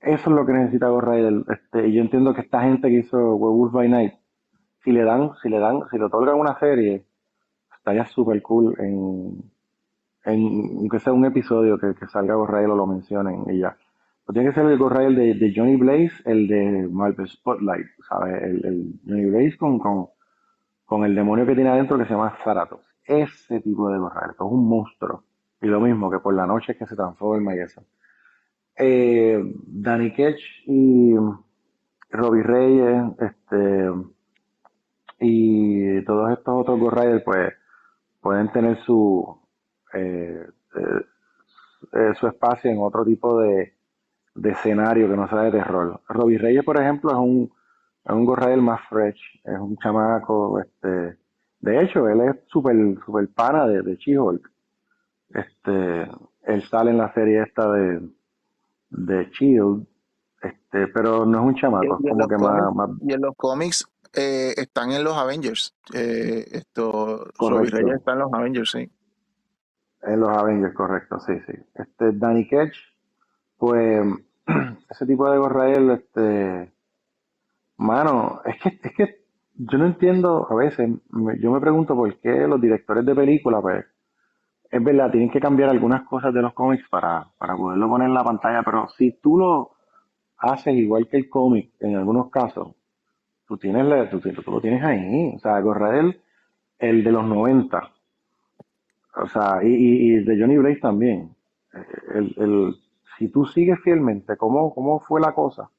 eso es lo que necesita Ghost. Este, y yo entiendo que esta gente que hizo Werewolf by Night, si le dan, si le dan, si le otorgan una serie, estaría súper cool en, en, aunque sea un episodio que, que salga Ghost Rider o lo mencionen y ya. Pero tiene que ser el Ghost Rider de, de Johnny Blaze, el de Marvel Spotlight, ¿sabes? El, Johnny Blaze con, el demonio que tiene adentro que se llama Zaratos. Ese tipo de Ghost que es un monstruo. Y lo mismo, que por la noche que se transforma y eso. Eh, Danny Ketch y Robbie Reyes, este, y todos estos otros Ghost Riders, pues, pueden tener su, eh, eh, eh, su espacio en otro tipo de, de escenario que no sea de terror. Robbie Reyes, por ejemplo, es un, es un Ghost Rider más fresh, es un chamaco, este, de hecho, él es super, super pana de, de She-Hulk. Este, él sale en la serie esta de, de Shield, este, pero no es un chamaco, es y en como los que más, y en los cómics eh, están en los Avengers. Eh, esto, Reyes está en los Avengers, sí. En los Avengers, correcto, sí, sí. Este, Danny Ketch, pues, *clears throat* ese tipo de Gorrael, este, mano, es que, es que yo no entiendo, a veces, yo me pregunto por qué los directores de películas, pues, es verdad, tienen que cambiar algunas cosas de los cómics para, para poderlo poner en la pantalla, pero si tú lo haces igual que el cómic, en algunos casos, tú tienes, tú, tú lo tienes ahí, o sea, Gorrael, el de los 90, o sea, y, y, de Johnny Blaze también. El, el, si tú sigues fielmente cómo, cómo fue la cosa,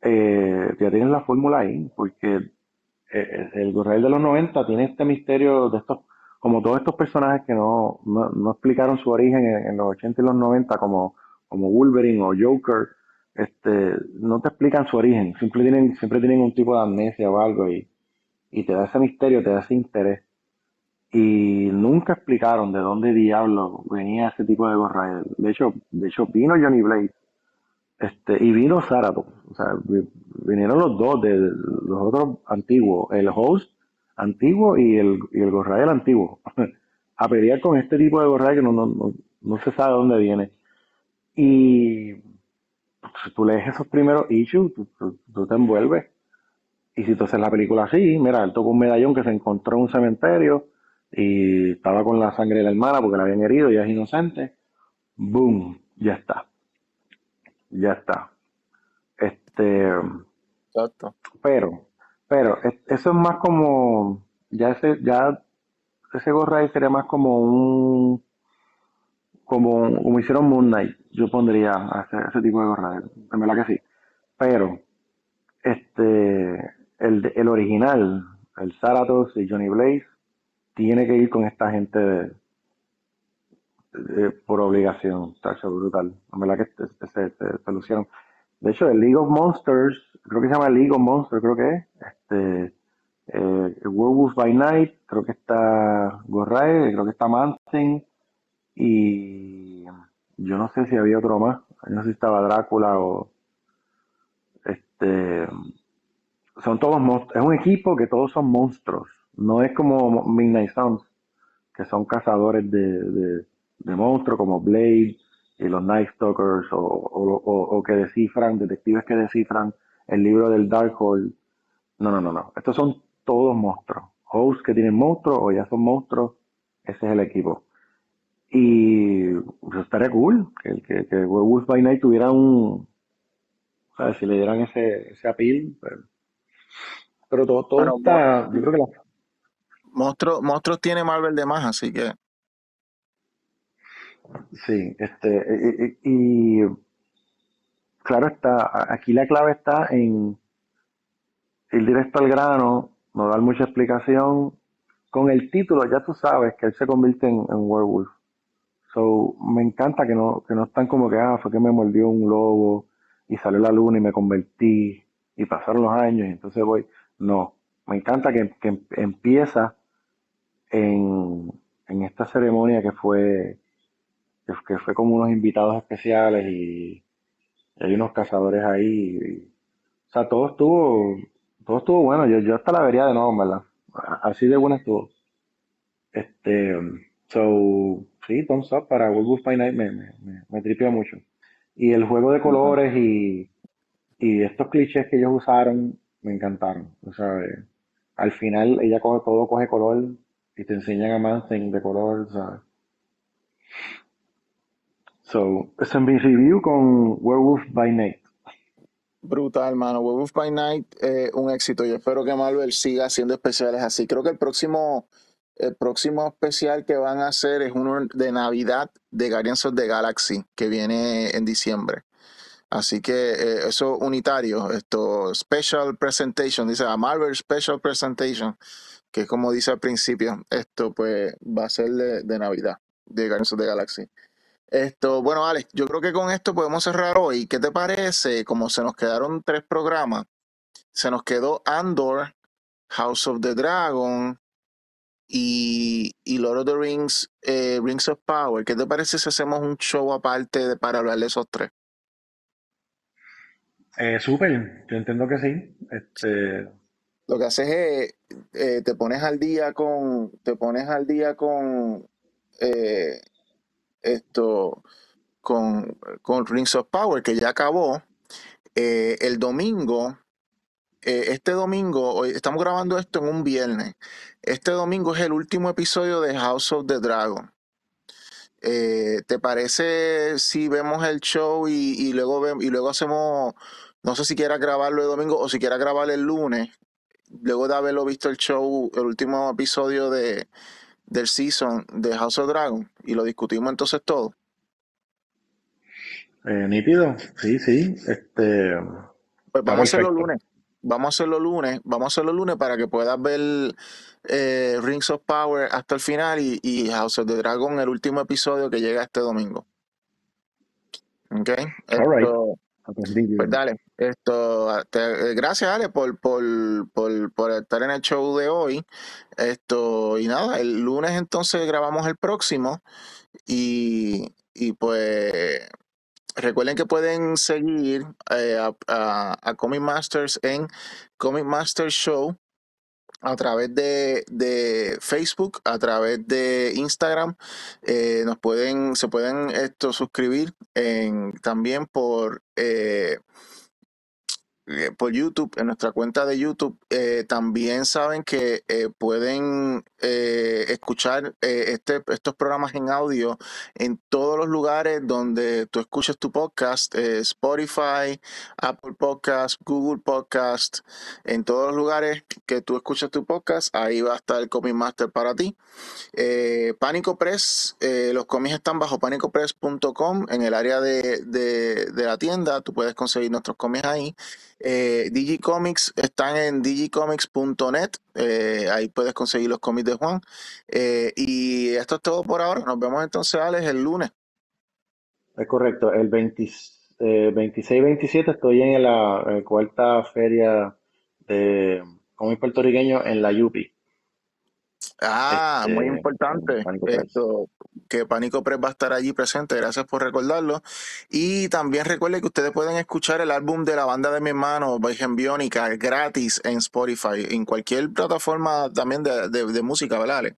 eh, ya tienes la fórmula ahí, porque eh, el Gorrael de los 90 tiene este misterio de estos, como todos estos personajes que no, no, no explicaron su origen en, en los 80 y los 90, como, como Wolverine o Joker, este, no te explican su origen, siempre tienen, siempre tienen un tipo de amnesia o algo y, y te da ese misterio, te da ese interés y nunca explicaron de dónde diablo venía ese tipo de Ghost Rider. De hecho, de hecho vino Johnny Blaze, este, y vino Zarathos. O sea, vi- vinieron los dos de, de los otros antiguos, el host antiguo y el, y el Rider antiguo, *laughs* a pelear con este tipo de Rider que no, no, no, no se sabe dónde viene. Y si tú lees esos primeros issues, tú, tú- tú te envuelves. Y si tú haces la película así, mira, él tocó un medallón que se encontró en un cementerio y estaba con la sangre de la hermana porque la habían herido y ella es inocente. Boom, ya está, ya está. Este, Exacto. pero, pero, es- eso es más como, ya ese, ya ese Ghost Rider sería más como un, como, como hicieron Moon Knight, yo pondría ese, tipo de Ghost Rider, en verdad que sí. Pero, este, el, el original, el Zarathos y Johnny Blaze, tiene que ir con esta gente de- por obligación, tacho brutal. En verdad que se, se, se- se lucieron. De hecho, el League of Monsters, creo que se llama League of Monsters, creo que es, este, eh, Werewolf by Night, creo que está Gorrae, creo que está Manson, y yo no sé si había otro más, no sé si estaba Drácula o, este, son todos monstruos, es un equipo que todos son monstruos, no es como Midnight Suns, que son cazadores de, de, de monstruos como Blade y los Night Stalkers o, o, o- o que descifran, detectives que descifran el libro del Darkhold. No, no, no, no. Estos son todos monstruos. Hosts que tienen monstruos o ya son monstruos, ese es el equipo. Y pues, estaría cool que, que, que Werewolf by Night tuviera un, o ¿sabes? Si le dieran ese, ese appeal, pues, pero todo, todo Bueno, está, yo creo que la, Monstruos, Monstruos tiene Marvel de más, así que sí, este, y, claro está, aquí la clave está en ir directo al grano, no dar mucha explicación. Con el título ya tú sabes que él se convierte en, en werewolf. So, me encanta que no, que no están como que, ah, fue que me mordió un lobo y salió la luna y me convertí y pasaron los años y entonces voy. No, me encanta que, que em- empieza en, en esta ceremonia que fue, que, que fue como unos invitados especiales y, hay unos cazadores ahí. y- o sea, todo estuvo, todo estuvo bueno. Yo, yo hasta la vería de nuevo, ¿verdad? Así de bueno estuvo. Este, so, sí, thumbs up para Werewolf by Night me, me, me, me mucho. Y el juego de colores y, y estos clichés que ellos usaron me encantaron. O sea, eh, al final ella coge todo, coge color y te enseñan a Mansen de color, ¿sabes? So, ese review con Werewolf by Night. brutal, mano. Werewolf by Night, eh, un éxito. Yo espero que Marvel siga haciendo especiales así. Creo que el próximo, el próximo especial que van a hacer es uno de Navidad de Guardians of the Galaxy, que viene en diciembre. Así que eh, eso unitario, esto special presentation, dice a Marvel Special Presentation, que como dice al principio, esto pues va a ser de, de Navidad, de Guardians of the Galaxy. Esto, bueno, Alex, yo creo que con esto podemos cerrar hoy. ¿Qué te parece? Como se nos quedaron tres programas, se nos quedó Andor, House of the Dragon y, y Lord of the Rings, eh, Rings of Power. ¿Qué te parece si hacemos un show aparte de- para hablar de esos tres? Eh, súper, yo entiendo que sí. Este, Lo que haces es, eh, te pones al día con, te pones al día con eh, esto, con, con Rings of Power, que ya acabó. Eh, el domingo, eh, este domingo, hoy estamos grabando esto en un viernes. Este domingo es el último episodio de House of the Dragon. Eh, ¿te parece si vemos el show y, y luego vem- y luego hacemos, no sé si quieras grabarlo el domingo o si quieras grabarlo el lunes, luego de haberlo visto el show, el último episodio de, del season de House of Dragon y lo discutimos entonces todo? eh, nítido, sí, sí. Este, Pues vamos a hacerlo perfecto. lunes. Vamos a hacerlo lunes. Vamos a hacerlo lunes para que puedas ver eh, Rings of Power hasta el final y, y House of the Dragon, el último episodio que llega este domingo. ¿Ok? All right. Pues dale. Esto, te- eh, gracias, Ale, por, por, por, por estar en el show de hoy. Esto, y nada, el lunes entonces grabamos el próximo. Y, y pues Recuerden que pueden seguir eh, a, a- a Comic Masters en Comic Masters Show a través de, de Facebook, a través de Instagram. Eh, nos pueden, se pueden esto suscribir en, también por eh, por YouTube, en nuestra cuenta de YouTube, eh, también saben que eh, pueden eh, escuchar eh, este, estos programas en audio en todos los lugares donde tú escuches tu podcast, eh, Spotify, Apple Podcast, Google Podcast, en todos los lugares que tú escuches tu podcast, ahí va a estar el Copy Master para ti. Eh, Pánico Press, eh, los cómics están bajo panicopress.com en el área de, de- de la tienda, tú puedes conseguir nuestros cómics ahí. Eh, Digicomics están en digicomics.net, eh, ahí puedes conseguir los cómics de Juan. Eh, y esto es todo por ahora, nos vemos entonces, Alex, el lunes. Es correcto, el 20 eh, 26-27 estoy en la eh, cuarta feria de cómic puertorriqueño en la Yupi. Ah, muy Este, importante. Esto, que Pánico Press va a estar allí presente. Gracias por recordarlo. Y también recuerde que ustedes pueden escuchar el álbum de la banda de mi hermano, Virgen Biónica, gratis en Spotify, en cualquier plataforma también de, de- de música, ¿verdad? Ale?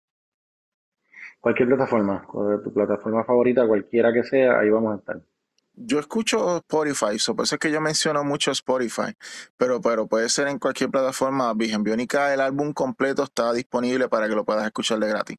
Cualquier plataforma, tu plataforma favorita, cualquiera que sea, ahí vamos a estar. Yo escucho Spotify, so por eso es que yo menciono mucho Spotify, pero, pero puede ser en cualquier plataforma. Virgen Biónica, el álbum completo está disponible para que lo puedas escuchar de gratis.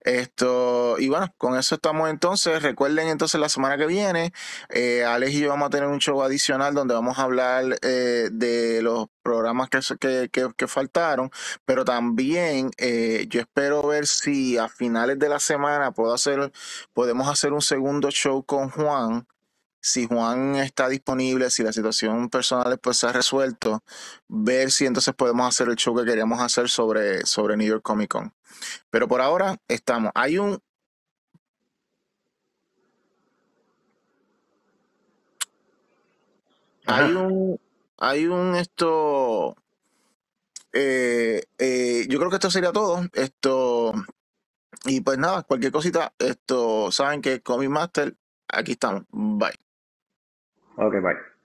Esto, y bueno, con eso estamos entonces. Recuerden entonces la semana que viene, eh, Alex y yo vamos a tener un show adicional donde vamos a hablar eh, de los programas que, que, que, faltaron, pero también eh, yo espero ver si a finales de la semana puedo hacer, podemos hacer un segundo show con Juan si Juan está disponible, si la situación personal pues se ha resuelto, ver si entonces podemos hacer el show que queríamos hacer sobre, sobre New York Comic Con. Pero por ahora estamos. Hay un. Hay un. Hay un esto. Eh, eh, yo creo que esto sería todo. Esto. Y pues nada, cualquier cosita, esto, saben que Comic Master, aquí estamos. Bye. Ok, bye.